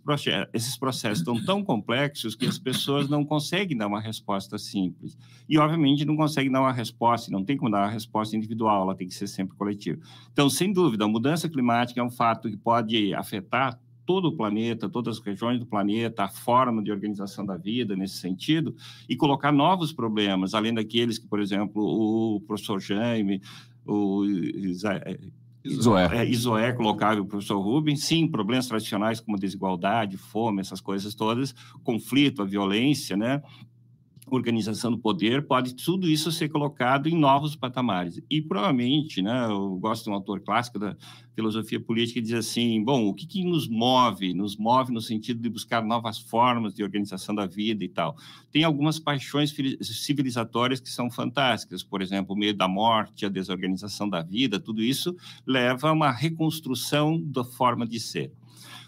esses processos estão tão complexos que as pessoas não conseguem dar uma resposta simples. E, obviamente, não conseguem dar uma resposta, não tem como dar uma resposta individual, ela tem que ser sempre coletiva. Então, sem dúvida, a mudança climática é um fato que pode afetar todo o planeta, todas as regiões do planeta, a forma de organização da vida nesse sentido, e colocar novos problemas, além daqueles que, por exemplo, o professor Jaime, o Isoé. É, Isoé colocava o professor Rubens, sim, problemas tradicionais como desigualdade, fome, essas coisas todas, conflito, a violência, né? Organização do poder, pode tudo isso ser colocado em novos patamares. E provavelmente, né, eu gosto de um autor clássico da filosofia política que diz assim, bom, o que, que nos move? Nos move no sentido de buscar novas formas de organização da vida e tal. Tem algumas paixões civilizatórias que são fantásticas, por exemplo, o medo da morte, a desorganização da vida, tudo isso leva a uma reconstrução da forma de ser.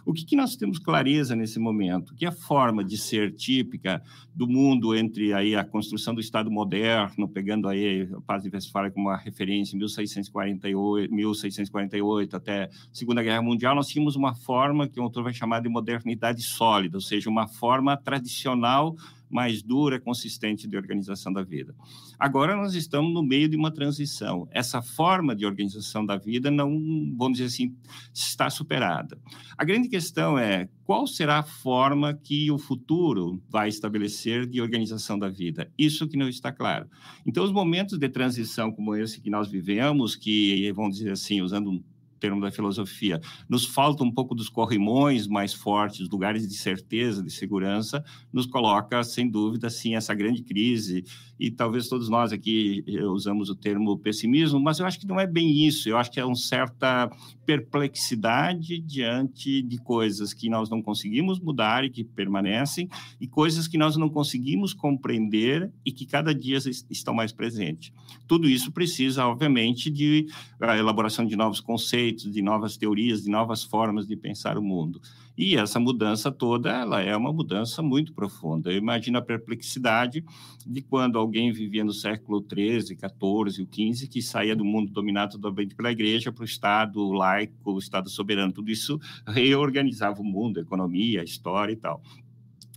O que, que nós temos clareza nesse momento? Que a forma de ser típica do mundo entre aí a construção do Estado moderno, pegando aí a Paz de Westfália como uma referência, 1648, 1648 até a Segunda Guerra Mundial, nós tínhamos uma forma que o autor vai chamar de modernidade sólida, ou seja, uma forma tradicional mais dura, consistente de organização da vida. Agora nós estamos no meio de uma transição. Essa forma de organização da vida não, vamos dizer assim, está superada. A grande questão é qual será a forma que o futuro vai estabelecer de organização da vida. Isso que não está claro. Então, os momentos de transição como esse que nós vivemos, que, vamos dizer assim, usando termo da filosofia. Nos falta um pouco dos corrimões mais fortes, lugares de certeza, de segurança, nos coloca, sem dúvida, sim, essa grande crise. E talvez todos nós aqui eh, usamos o termo pessimismo, mas eu acho que não é bem isso. Eu acho que é uma certa perplexidade diante de coisas que nós não conseguimos mudar e que permanecem, e coisas que nós não conseguimos compreender e que cada dia estão mais presentes. Tudo isso precisa, obviamente, de a elaboração de novos conceitos conceitos, de novas teorias, de novas formas de pensar o mundo. E essa mudança toda, ela é uma mudança muito profunda. Eu imagino a perplexidade de quando alguém vivia no século XIII, XIV, XV, que saía do mundo dominado totalmente pela igreja para o Estado laico, o Estado soberano. Tudo isso reorganizava o mundo, a economia, a história e tal.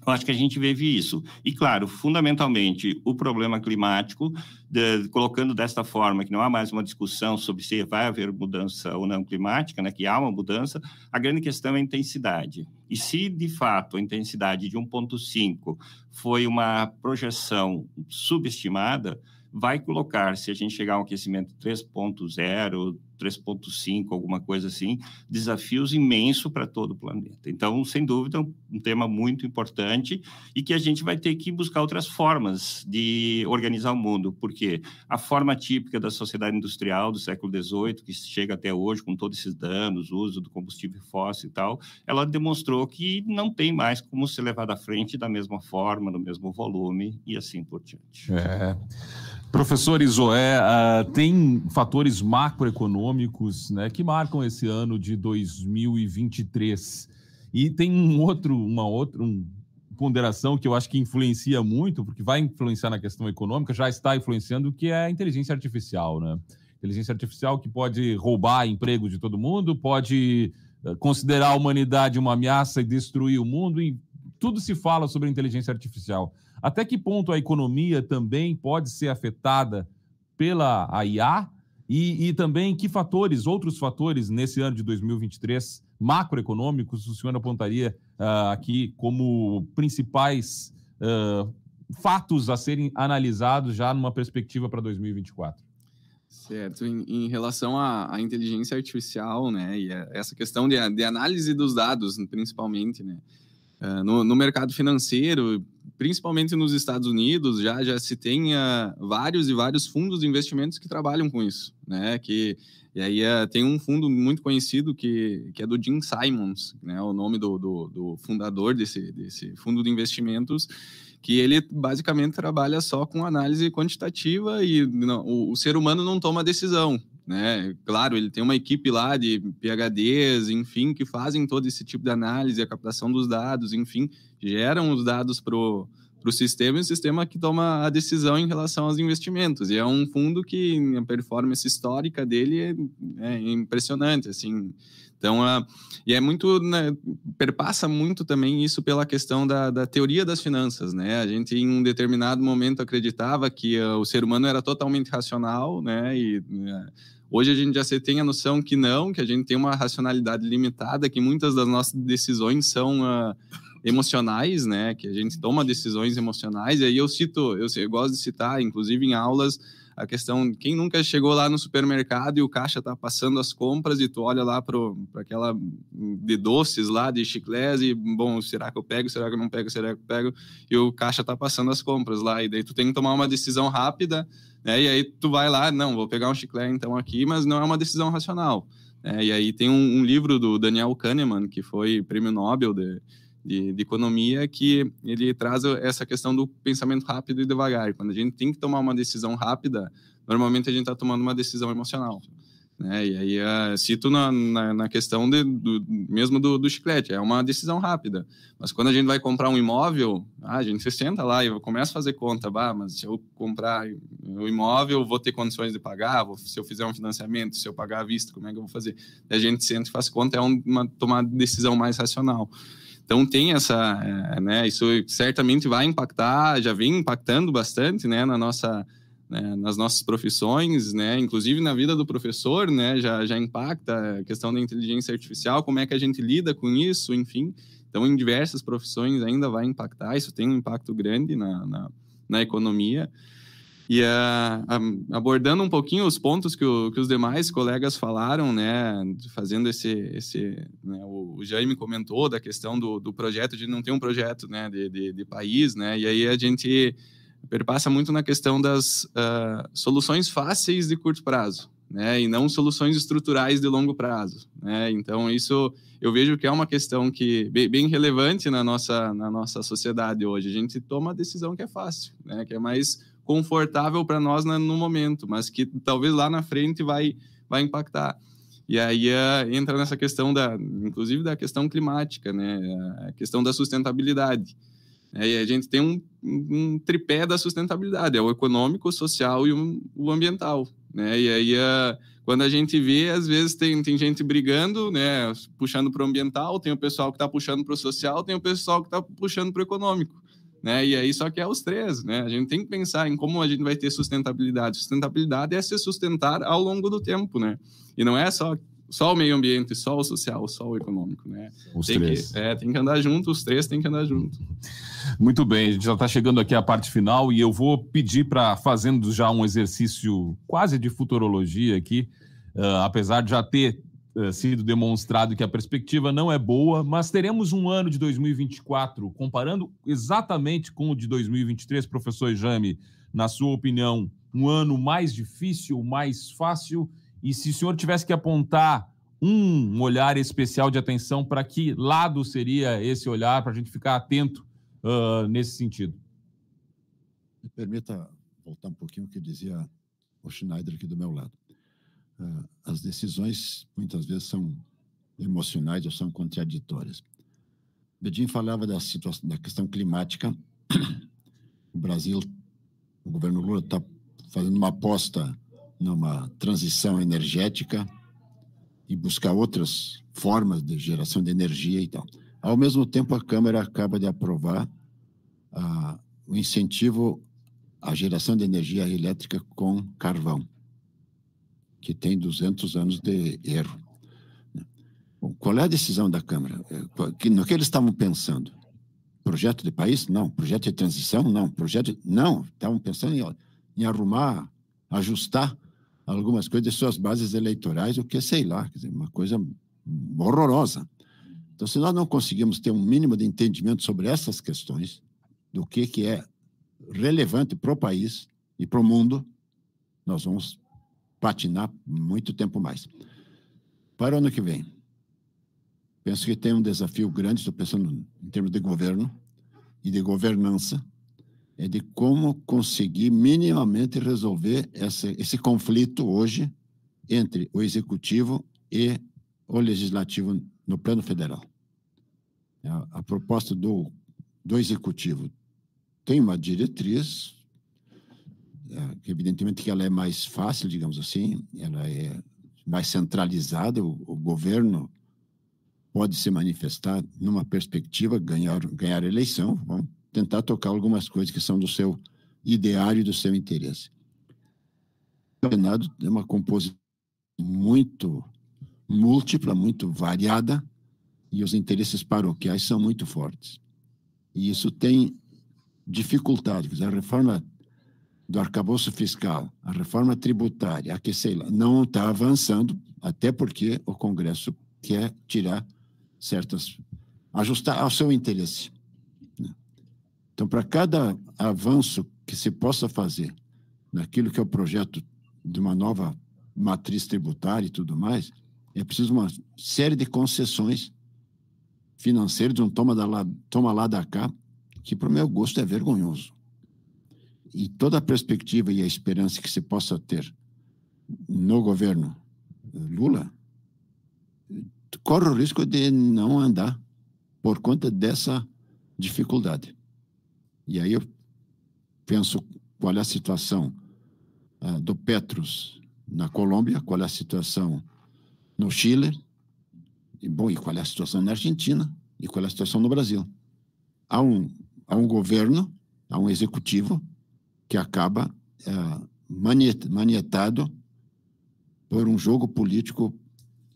Eu acho que a gente vive isso. E, claro, fundamentalmente, o problema climático, de, colocando desta forma, que não há mais uma discussão sobre se vai haver mudança ou não climática, né, que há uma mudança, a grande questão é a intensidade. E se, de fato, a intensidade de 1,5 foi uma projeção subestimada, vai colocar, se a gente chegar a um aquecimento 3.0, 3.5, alguma coisa assim, desafios imensos para todo o planeta. Então, sem dúvida, um tema muito importante e que a gente vai ter que buscar outras formas de organizar o mundo, porque a forma típica da sociedade industrial do século XVIII, que chega até hoje com todos esses danos, uso do combustível fóssil e tal, ela demonstrou que não tem mais como ser levada à frente da mesma forma, no mesmo volume e assim por diante. É. Professor Isoé, uh, tem fatores macroeconômicos né, que marcam esse ano de 2023. E tem um outro, uma outra um, ponderação que eu acho que influencia muito, porque vai influenciar na questão econômica, já está influenciando, que é a inteligência artificial. Né? Inteligência artificial que pode roubar emprego de todo mundo, pode uh, considerar a humanidade uma ameaça e destruir o mundo, e tudo se fala sobre inteligência artificial. Até que ponto a economia também pode ser afetada pela IA? E, e, também que fatores, outros fatores, nesse ano de 2023, macroeconômicos, o senhor apontaria uh, aqui como principais uh, fatos a serem analisados já numa perspectiva para 2024? Certo, em, em relação à, à, inteligência artificial, né, e a, essa questão de, de, análise dos dados, principalmente, né, uh, no, no mercado financeiro, principalmente nos Estados Unidos, já, já se tem uh, vários e vários fundos de investimentos que trabalham com isso, né? Que, e aí uh, tem um fundo muito conhecido que, que é do Jim Simons, né? O nome do, do, do fundador desse, desse fundo de investimentos, que ele basicamente trabalha só com análise quantitativa e não, o, o ser humano não toma decisão, né? Claro, ele tem uma equipe lá de PhDs, enfim, que fazem todo esse tipo de análise, a captação dos dados, enfim, geram os dados para o sistema e o sistema que toma a decisão em relação aos investimentos. E é um fundo que a performance histórica dele é, é impressionante, assim. Então, uh, e é muito, né, perpassa muito também isso pela questão da, da, teoria das finanças, né? A gente, em um determinado momento, acreditava que uh, o ser humano era totalmente racional, né? E uh, hoje a gente já tem a noção que não, que a gente tem uma racionalidade limitada, que muitas das nossas decisões são ah, emocionais, né? Que a gente toma decisões emocionais. E aí eu cito, eu, eu gosto de citar, inclusive em aulas, a questão, quem nunca chegou lá no supermercado e o caixa tá passando as compras e tu olha lá para aquela de doces lá, de chiclés e, bom, será que eu pego, será que eu não pego, será que eu pego? E o caixa tá passando as compras lá e daí tu tem que tomar uma decisão rápida, né? E aí tu vai lá, não, vou pegar um chiclete então aqui, mas não é uma decisão racional. Né? E aí tem um, um livro do Daniel Kahneman, que foi prêmio Nobel de de, de, economia que ele traz essa questão do pensamento rápido e devagar. Quando a gente tem que tomar uma decisão rápida, normalmente a gente está tomando uma decisão emocional. Né? E aí uh, cito na, na, na questão de, do, mesmo do, do, chiclete, é uma decisão rápida. Mas quando a gente vai comprar um imóvel, ah, a gente se senta lá e começa a fazer conta, bah, mas se eu comprar o imóvel, vou ter condições de pagar, vou, se eu fizer um financiamento, se eu pagar à vista, como é que eu vou fazer? E a gente senta e faz conta, é uma tomar decisão mais racional. Então tem essa, é, né, isso certamente vai impactar, já vem impactando bastante, né, na nossa, né, nas nossas profissões, né, inclusive na vida do professor, né, já, já impacta a questão da inteligência artificial, como é que a gente lida com isso, enfim. Então, em diversas profissões ainda vai impactar, isso tem um impacto grande na, na, na economia. E uh, abordando um pouquinho os pontos que, o, que, os demais colegas falaram, né, fazendo esse, esse né, o, o Jaime comentou da questão do, do, projeto de não ter um projeto, né, de, de, de, país, né, e aí a gente perpassa muito na questão das uh, soluções fáceis de curto prazo, né, e não soluções estruturais de longo prazo, né. Então isso eu vejo que é uma questão que bem, bem relevante na nossa na nossa sociedade hoje. A gente toma a decisão que é fácil, né, que é mais confortável para nós no momento, mas que talvez lá na frente vai, vai impactar. E aí uh, entra nessa questão da, inclusive da questão climática, né, a questão da sustentabilidade. É, e a gente tem um, um, tripé da sustentabilidade, é o econômico, o social e o, o ambiental. né? E aí, a, quando a gente vê, às vezes tem, tem gente brigando, né? Puxando para o ambiental, tem o pessoal que está puxando para o social, tem o pessoal que está puxando para o econômico. Né? E aí só que é os três, né? A gente tem que pensar em como a gente vai ter sustentabilidade. Sustentabilidade é se sustentar ao longo do tempo, né? E não é só só o meio ambiente, só o social, só o econômico, né? Os tem três. Que, é, tem que andar junto, os três tem que andar junto. Muito bem, a gente já está chegando aqui à parte final e eu vou pedir para, fazendo já um exercício quase de futurologia aqui, uh, apesar de já ter sido demonstrado que a perspectiva não é boa, mas teremos um ano de 2024, comparando exatamente com o de 2023, professor Jame, na sua opinião, um ano mais difícil, mais fácil? E se o senhor tivesse que apontar um olhar especial de atenção, para que lado seria esse olhar, para a gente ficar atento uh, nesse sentido? Me permita voltar um pouquinho o que dizia o Schneider aqui do meu lado. Uh, as decisões, muitas vezes, são emocionais ou são contraditórias. Bedin falava da, situação, da questão climática. O Brasil, o governo Lula está fazendo uma aposta numa transição energética e buscar outras formas de geração de energia e tal. Ao mesmo tempo, a Câmara acaba de aprovar ah, o incentivo à geração de energia elétrica com carvão, que tem 200 anos de erro. Bom, qual é a decisão da Câmara? É, no que eles estavam pensando? Projeto de país? Não. Projeto de transição? Não. Projeto de... Não. Estavam pensando em, em arrumar, ajustar algumas coisas de suas bases eleitorais, o que sei lá, dizer, uma coisa horrorosa. Então, se nós não conseguimos ter um mínimo de entendimento sobre essas questões, do que, que é relevante para o país e para o mundo, nós vamos patinar muito tempo mais. Para o ano que vem, penso que tem um desafio grande, estou pensando em termos de governo e de governança, é de como conseguir minimamente resolver essa, esse conflito hoje entre o executivo e o legislativo no plano federal. A, a proposta do, do executivo tem uma diretriz, evidentemente que ela é mais fácil, digamos assim, ela é mais centralizada, o, o governo pode se manifestar numa perspectiva ganhar ganhar eleição, bom, tentar tocar algumas coisas que são do seu ideário e do seu interesse. O Senado é uma composição muito múltipla, muito variada, e os interesses paroquiais são muito fortes. E isso tem dificuldade. A reforma do arcabouço fiscal, a reforma tributária, a que sei lá, não está avançando, até porque o Congresso quer tirar certas. ajustar ao seu interesse. Então, para cada avanço que se possa fazer naquilo que é o projeto de uma nova matriz tributária e tudo mais, é preciso uma série de concessões financeiras, de um toma, da lá, toma lá da cá, que, para o meu gosto, é vergonhoso. E toda a perspectiva e a esperança que se possa ter no governo Lula corre o risco de não andar por conta dessa dificuldade. E aí eu penso qual é a situação uh, do Petros na Colômbia, qual é a situação no Chile, e, bom, e qual é a situação na Argentina, e qual é a situação no Brasil. Há um, há um governo, há um executivo que acaba uh, manietado por um jogo político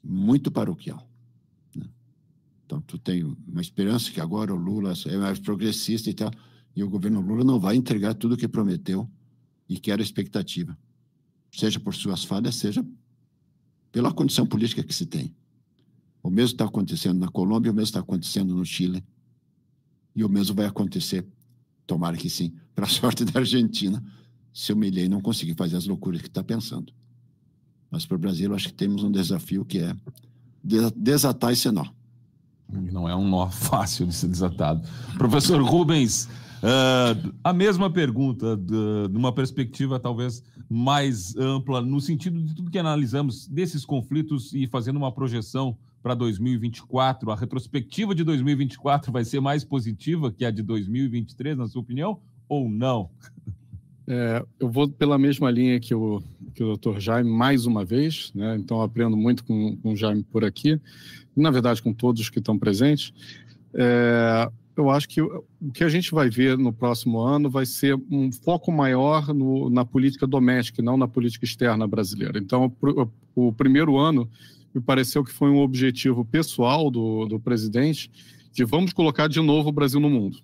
muito paroquial. Né? Então, tu tem uma esperança que agora o Lula é mais progressista e tal, e o governo Lula não vai entregar tudo o que prometeu e que era expectativa, seja por suas falhas, seja pela condição política que se tem. O mesmo está acontecendo na Colômbia, o mesmo está acontecendo no Chile, e o mesmo vai acontecer, tomara que sim, <laughs> para a sorte da Argentina, se o Milei não conseguir fazer as loucuras que está pensando. Mas para o Brasil, acho que temos um desafio que é desatar esse nó. Não é um nó fácil de ser desatado. Professor Rubens, Uh, a mesma pergunta, de uma perspectiva talvez mais ampla, no sentido de tudo que analisamos desses conflitos e fazendo uma projeção para 2024, a retrospectiva de 2024 vai ser mais positiva que a de 2023, na sua opinião, ou não? É, eu vou pela mesma linha que o, que o Dr. Jaime mais uma vez, né? então aprendo muito com, com o Jaime por aqui, na verdade com todos que estão presentes. É, eu acho que o que a gente vai ver no próximo ano vai ser um foco maior no, na política doméstica, não na política externa brasileira. Então, o, o, primeiro ano me pareceu que foi um objetivo pessoal do, do presidente de vamos colocar de novo o Brasil no mundo.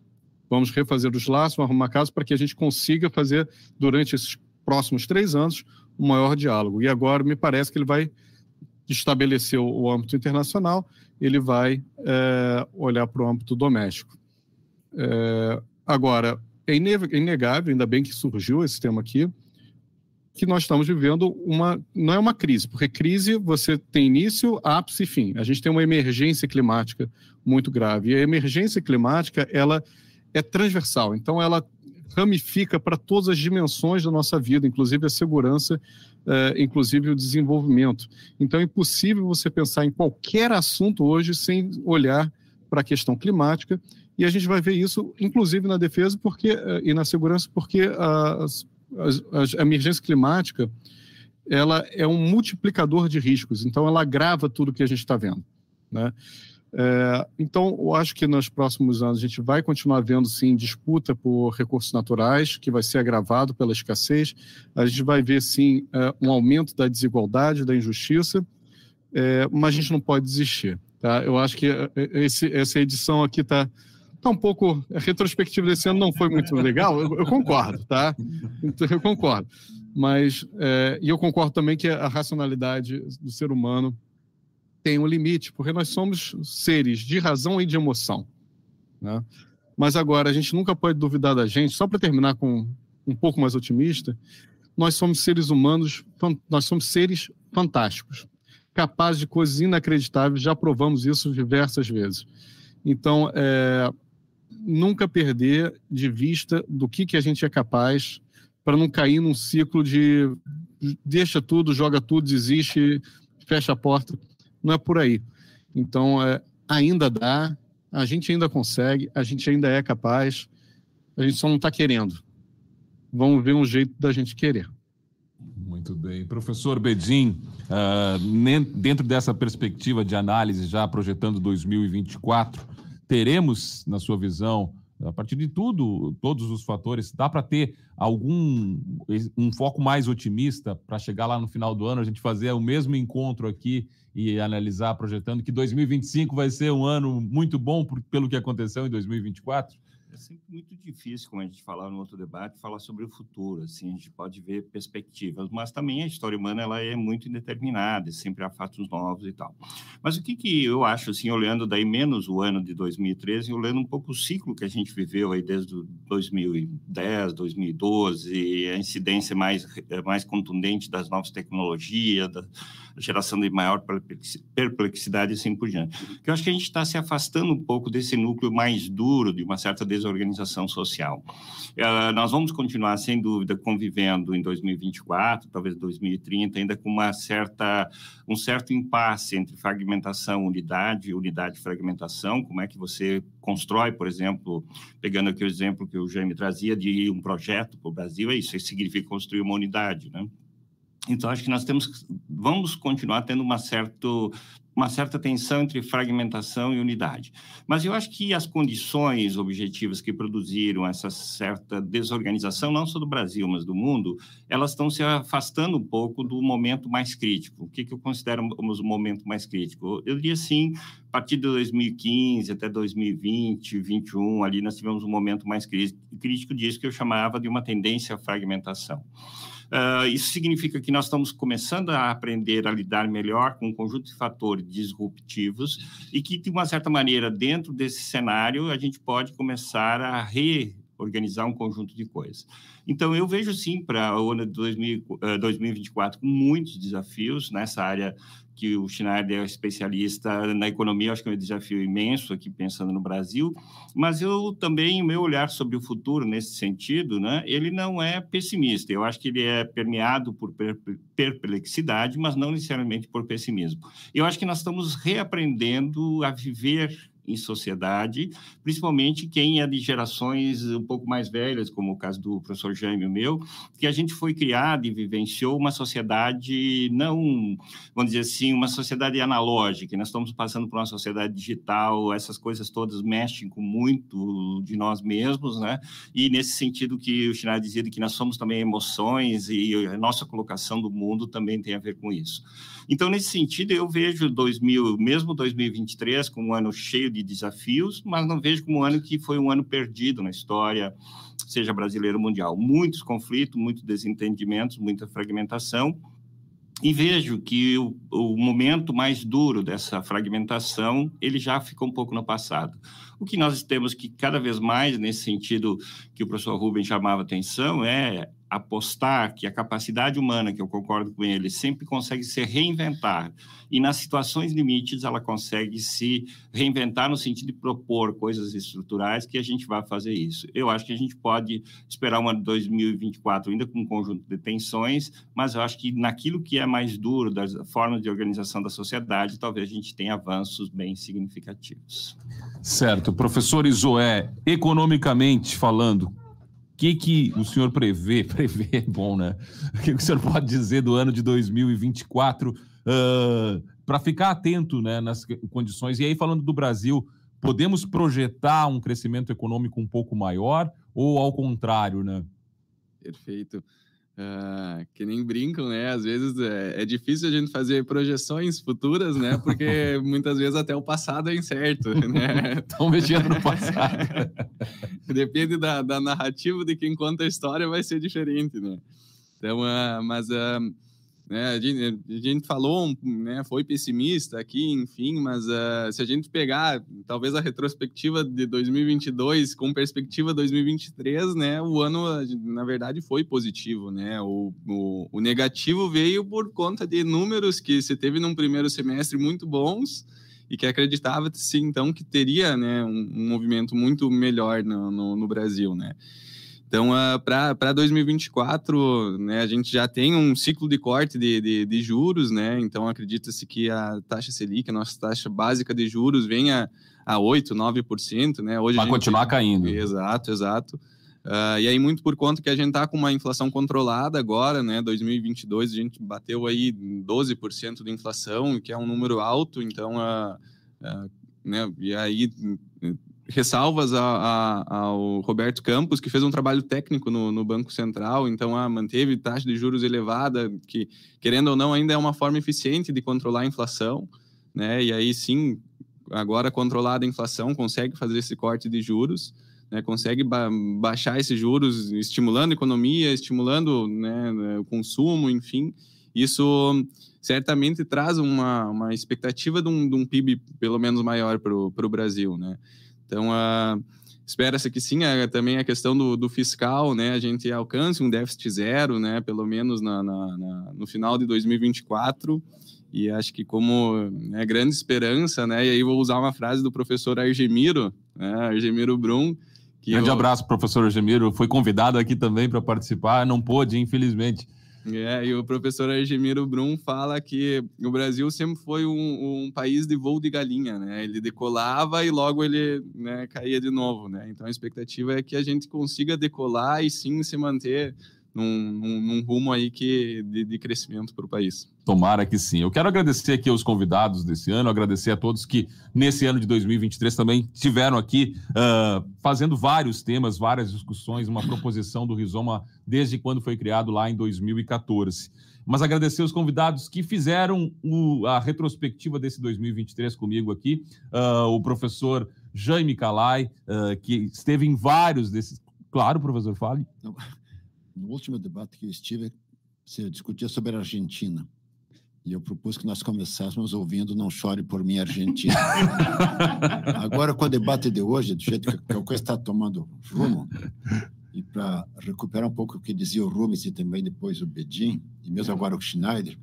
Vamos refazer os laços, arrumar casa para que a gente consiga fazer, durante esses próximos três anos, um maior diálogo. E agora me parece que ele vai estabelecer o, âmbito internacional, ele vai é, olhar para o âmbito doméstico. É, agora, é inegável, ainda bem que surgiu esse tema aqui, que nós estamos vivendo uma. Não é uma crise, porque crise você tem início, ápice e fim. A gente tem uma emergência climática muito grave. E a emergência climática, ela é transversal. Então, ela ramifica para todas as dimensões da nossa vida, inclusive a segurança, uh, inclusive o desenvolvimento. Então, é impossível você pensar em qualquer assunto hoje sem olhar para a questão climática. E a gente vai ver isso, inclusive na defesa porque, uh, e na segurança, porque as, a emergência climática ela é um multiplicador de riscos. Então, ela agrava tudo que a gente está vendo. Né? É, então, eu acho que nos próximos anos a gente vai continuar vendo, sim, disputa por recursos naturais, que vai ser agravado pela escassez. A gente vai ver, sim, é, um aumento da desigualdade, da injustiça, é, mas a gente não pode desistir. Tá? Eu acho que é, é, esse, essa edição aqui está tá um pouco. A retrospectiva desse ano não foi muito legal, eu, eu concordo, tá? Eu concordo. Mas, é, e eu concordo também que a racionalidade do ser humano tem um limite, porque nós somos seres de razão e de emoção. Né? Mas agora, a gente nunca pode duvidar da gente, só para terminar com um pouco mais otimista, nós somos seres humanos, nós somos seres fantásticos, capazes de coisas inacreditáveis, já provamos isso diversas vezes. Então, é, nunca perder de vista do que, que a gente é capaz, para não cair num ciclo de deixa tudo, joga tudo, desiste, fecha a porta não é por aí. Então, é, ainda dá, a gente ainda consegue, a gente ainda é capaz, a gente só não está querendo. Vamos ver um jeito da gente querer. Muito bem. Professor Bedin, uh, dentro dessa perspectiva de análise, já projetando 2024, teremos, na sua visão, a partir de tudo, todos os fatores, dá para ter algum um foco mais otimista para chegar lá no final do ano, a gente fazer o mesmo encontro aqui e analisar, projetando que 2025 vai ser um ano muito bom por, pelo que aconteceu em 2024? É sempre muito difícil, como a gente falou no outro debate, falar sobre o futuro. Assim, a gente pode ver perspectivas, mas também a história humana ela é muito indeterminada, sempre há fatos novos e tal. Mas o que, que eu acho, assim, olhando daí menos o ano de 2013, olhando um pouco o ciclo que a gente viveu aí desde 2010, 2012, a incidência mais, mais contundente das novas tecnologias, da geração de maior perplexidade e assim por diante. Eu acho que a gente está se afastando um pouco desse núcleo mais duro de uma certa desorganização social. Uh, nós vamos continuar, sem dúvida, convivendo em 2024, talvez 2030, ainda com uma certa, um certo impasse entre fragmentação, unidade, unidade fragmentação, como é que você constrói, por exemplo, pegando aqui o exemplo que o Jaime trazia de um projeto para o Brasil, é isso, isso significa construir uma unidade, né? Então, acho que nós temos, vamos continuar tendo uma, certo, uma certa tensão entre fragmentação e unidade. Mas eu acho que as condições objetivas que produziram essa certa desorganização, não só do Brasil, mas do mundo, elas estão se afastando um pouco do momento mais crítico. O que, que eu considero o momento mais crítico? Eu diria assim, a partir de 2015 até 2020, 2021, ali nós tivemos um momento mais crítico disso que eu chamava de uma tendência à fragmentação. Uh, isso significa que nós estamos começando a aprender a lidar melhor com um conjunto de fatores disruptivos e que, de uma certa maneira, dentro desse cenário, a gente pode começar a reorganizar um conjunto de coisas. Então, eu vejo, sim, para o ano de 2000, uh, 2024 muitos desafios nessa área que o Schneider é especialista na economia, acho que é um desafio imenso aqui pensando no Brasil, mas eu também, o meu olhar sobre o futuro nesse sentido, né, ele não é pessimista, eu acho que ele é permeado por perplexidade, mas não necessariamente por pessimismo. Eu acho que nós estamos reaprendendo a viver em sociedade, principalmente quem é de gerações um pouco mais velhas, como o caso do professor Jaime, meu, que a gente foi criado e vivenciou uma sociedade não, vamos dizer assim, uma sociedade analógica, nós estamos passando por uma sociedade digital, essas coisas todas mexem com muito de nós mesmos, né? E nesse sentido que o Schneider dizia de que nós somos também emoções e a nossa colocação do mundo também tem a ver com isso. Então, nesse sentido, eu vejo 2000, mesmo 2023 como um ano cheio de desafios, mas não vejo como um ano que foi um ano perdido na história, seja brasileira ou mundial. Muitos conflitos, muitos desentendimentos, muita fragmentação. E vejo que o, o, momento mais duro dessa fragmentação, ele já ficou um pouco no passado. O que nós temos que cada vez mais, nesse sentido que o professor Rubens chamava atenção, é apostar que a capacidade humana, que eu concordo com ele, sempre consegue se reinventar. E nas situações limites, ela consegue se reinventar no sentido de propor coisas estruturais que a gente vai fazer isso. Eu acho que a gente pode esperar um de 2024 ainda com um conjunto de tensões, mas eu acho que naquilo que é mais duro, das formas de organização da sociedade, talvez a gente tenha avanços bem significativos. Certo. Professor Isoé, economicamente falando, que, que o senhor prevê? <laughs> Prevê é bom, né? O que, que o senhor pode dizer do ano de 2024 uh, para ficar atento né, nas condições? E aí, falando do Brasil, podemos projetar um crescimento econômico um pouco maior ou ao contrário, né? Perfeito. Uh, que nem brincam, né? Às vezes é, é, difícil a gente fazer projeções futuras, né? Porque <laughs> muitas vezes até o passado é incerto, <laughs> né? Estão mexendo no passado. <laughs> Depende da, da narrativa de quem conta a história, vai ser diferente, né? Então, uh, mas uh, né? A, gente, a gente falou, né, foi pessimista aqui, enfim, mas uh, se a gente pegar talvez a retrospectiva de 2022 com perspectiva 2023, né, o ano na verdade foi positivo, né? O, o, o negativo veio por conta de números que se teve num primeiro semestre muito bons e que acreditava-se então que teria, né, um, um movimento muito melhor no, no, no Brasil, né? Então, uh, para 2024, né, a gente já tem um ciclo de corte de, de, de juros, né? Então, acredita-se que a taxa Selic, a nossa taxa básica de juros, venha a 8%, 9%, né? Hoje Vai continuar caindo. Exato, exato. Uh, e aí, muito por conta que a gente está com uma inflação controlada agora, né? 2022, a gente bateu aí 12% de inflação, que é um número alto, então, uh, uh, né? E aí ressalvas a, a, ao Roberto Campos, que fez um trabalho técnico no, no Banco Central, então ah, manteve taxa de juros elevada, que, querendo ou não, ainda é uma forma eficiente de controlar a inflação, né? E aí sim, agora controlada a inflação, consegue fazer esse corte de juros, né? consegue ba baixar esses juros, estimulando a economia, estimulando né, o consumo, enfim. Isso certamente traz uma, uma expectativa de um, de um PIB pelo menos maior para o Brasil, né? Então, uh, espera-se que sim, também a questão do, do, fiscal, né, a gente alcance um déficit zero, né, pelo menos na, na, na, no final de 2024, e acho que como né, grande esperança, né, e aí vou usar uma frase do professor Argemiro, né, Argemiro Brum, Grande eu... abraço, professor Argemiro, foi convidado aqui também para participar, não pôde, infelizmente. É, e o professor Argemiro Brum fala que o Brasil sempre foi um, um, país de voo de galinha, né? Ele decolava e logo ele né, caía de novo, né? Então a expectativa é que a gente consiga decolar e sim se manter num, num, num rumo aí que, de, de crescimento para o país. Tomara que sim. Eu quero agradecer aqui aos convidados desse ano, agradecer a todos que nesse ano de 2023 também estiveram aqui uh, fazendo vários temas, várias discussões, uma proposição do Rizoma desde quando foi criado lá em 2014. Mas agradecer os convidados que fizeram o, a retrospectiva desse 2023 comigo aqui, uh, o professor Jaime Calai, uh, que esteve em vários desses. Claro, professor, fale. Não no último debate que eu estive, se discutia sobre a Argentina. E eu propus que nós começássemos ouvindo Não Chore por Mim, Argentina. <laughs> Agora, com o debate de hoje, do jeito que a coisa está tomando rumo, e para recuperar um pouco o que dizia o Rubens e também depois o Bedin, e mesmo agora o Schneider,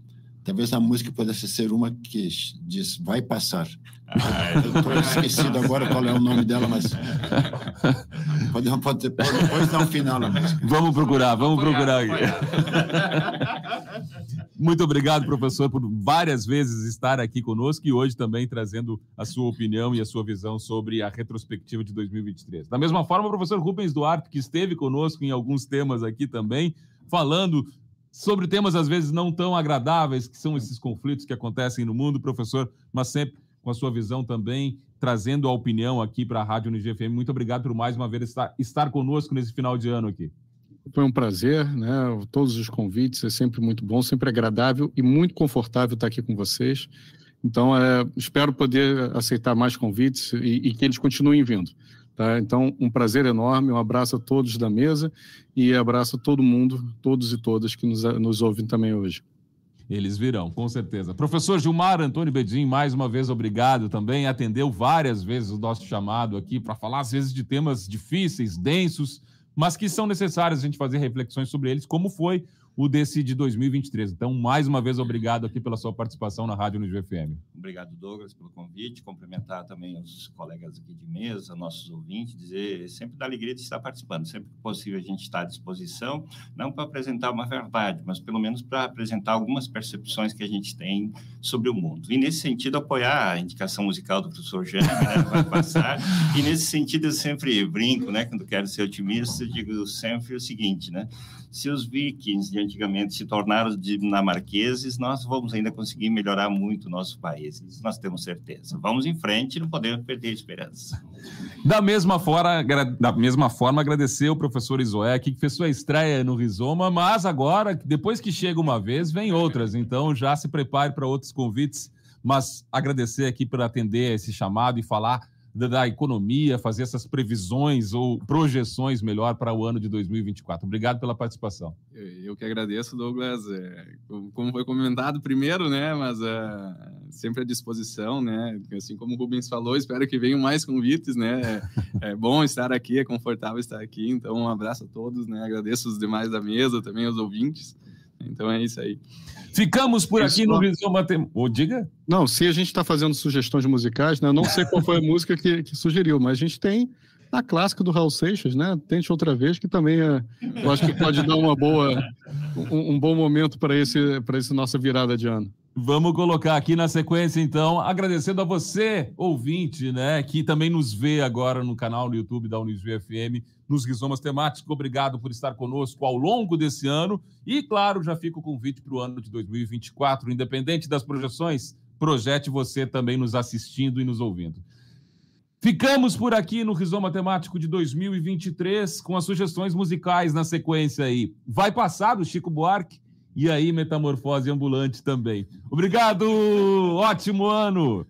Talvez a música pudesse ser uma que diz Vai Passar. Ah, eu estou esquecido agora qual é o nome dela, mas. <laughs> Pode, pode, pode, pode dar um final na música. Vamos procurar, vamos procurar aqui. Muito obrigado, professor, por várias vezes estar aqui conosco e hoje também trazendo a sua opinião e a sua visão sobre a retrospectiva de 2023. Da mesma forma, o professor Rubens Duarte, que esteve conosco em alguns temas aqui também, falando sobre temas às vezes não tão agradáveis, que são esses conflitos que acontecem no mundo, professor, mas sempre com a sua visão também, trazendo a opinião aqui para a Rádio UniGFM. Muito obrigado por mais uma vez estar, estar conosco nesse final de ano aqui. Foi um prazer, né? Todos os convites, é sempre muito bom, sempre agradável e muito confortável estar aqui com vocês. Então, é, espero poder aceitar mais convites e, e que eles continuem vindo. Tá? Então, um prazer enorme, um abraço a todos da mesa e abraço a todo mundo, todos e todas que nos, nos ouvem também hoje. Eles virão, com certeza. Professor Gilmar Antônio Bedin, mais uma vez obrigado também. Atendeu várias vezes o nosso chamado aqui para falar, às vezes, de temas difíceis, densos, mas que são necessários a gente fazer reflexões sobre eles, como foi o desse de 2023. Então, mais uma vez, obrigado aqui pela sua participação na Rádio no GFM. Obrigado, Douglas, pelo convite. Cumprimentar também os colegas aqui de mesa, nossos ouvintes, dizer sempre da alegria de estar participando. Sempre que possível, a gente está à disposição, não para apresentar uma verdade, mas pelo menos para apresentar algumas percepções que a gente tem sobre o mundo. E, nesse sentido, apoiar a indicação musical do professor Jânio, né, vai passar. E, nesse sentido, eu sempre brinco, né, quando quero ser otimista, digo sempre o seguinte, né? Se os vikings de antigamente se tornaram dinamarqueses, nós vamos ainda conseguir melhorar muito o nosso país. Isso nós temos certeza. Vamos em frente não podemos perder a esperança. Da mesma forma, da mesma forma agradecer o professor Isoé, que fez sua estreia no Rizoma, mas agora, depois que chega uma vez, vem outras. Então já se prepare para outros convites. Mas agradecer aqui por atender esse chamado e falar da, economia, fazer essas previsões ou projeções melhor para o ano de 2024. Obrigado pela participação. Eu que agradeço, Douglas. É, como foi comentado primeiro, né? Mas é, sempre à disposição, né? Assim como o Rubens falou, espero que venham mais convites, né? É, é bom estar aqui, é confortável estar aqui. Então, um abraço a todos, né? Agradeço os demais da mesa, também os ouvintes. Então é isso aí. Ficamos por aqui no Rizoma Tem... Oh, diga. Não, se a gente está fazendo sugestões musicais, né? Eu não sei qual foi a <laughs> música que, que, sugeriu, mas a gente tem a clássica do Raul Seixas, né? Tente outra vez, que também é, eu acho que pode dar uma boa, um, um bom momento para esse, para essa nossa virada de ano. Vamos colocar aqui na sequência, então, agradecendo a você, ouvinte, né, que também nos vê agora no canal no YouTube da Unisv FM, nos Rizomas Temáticos. Obrigado por estar conosco ao longo desse ano. E, claro, já fica o convite para o ano de 2024. Independente das projeções, projete você também nos assistindo e nos ouvindo. Ficamos por aqui no Rizoma Temático de 2023 com as sugestões musicais na sequência aí. Vai passar do Chico Buarque e aí Metamorfose Ambulante também. Obrigado! Ótimo ano!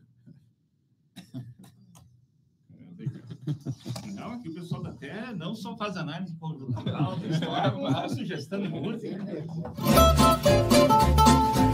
Não, aqui o pessoal até não só faz análise conjuntural, história, mas sugestão de música.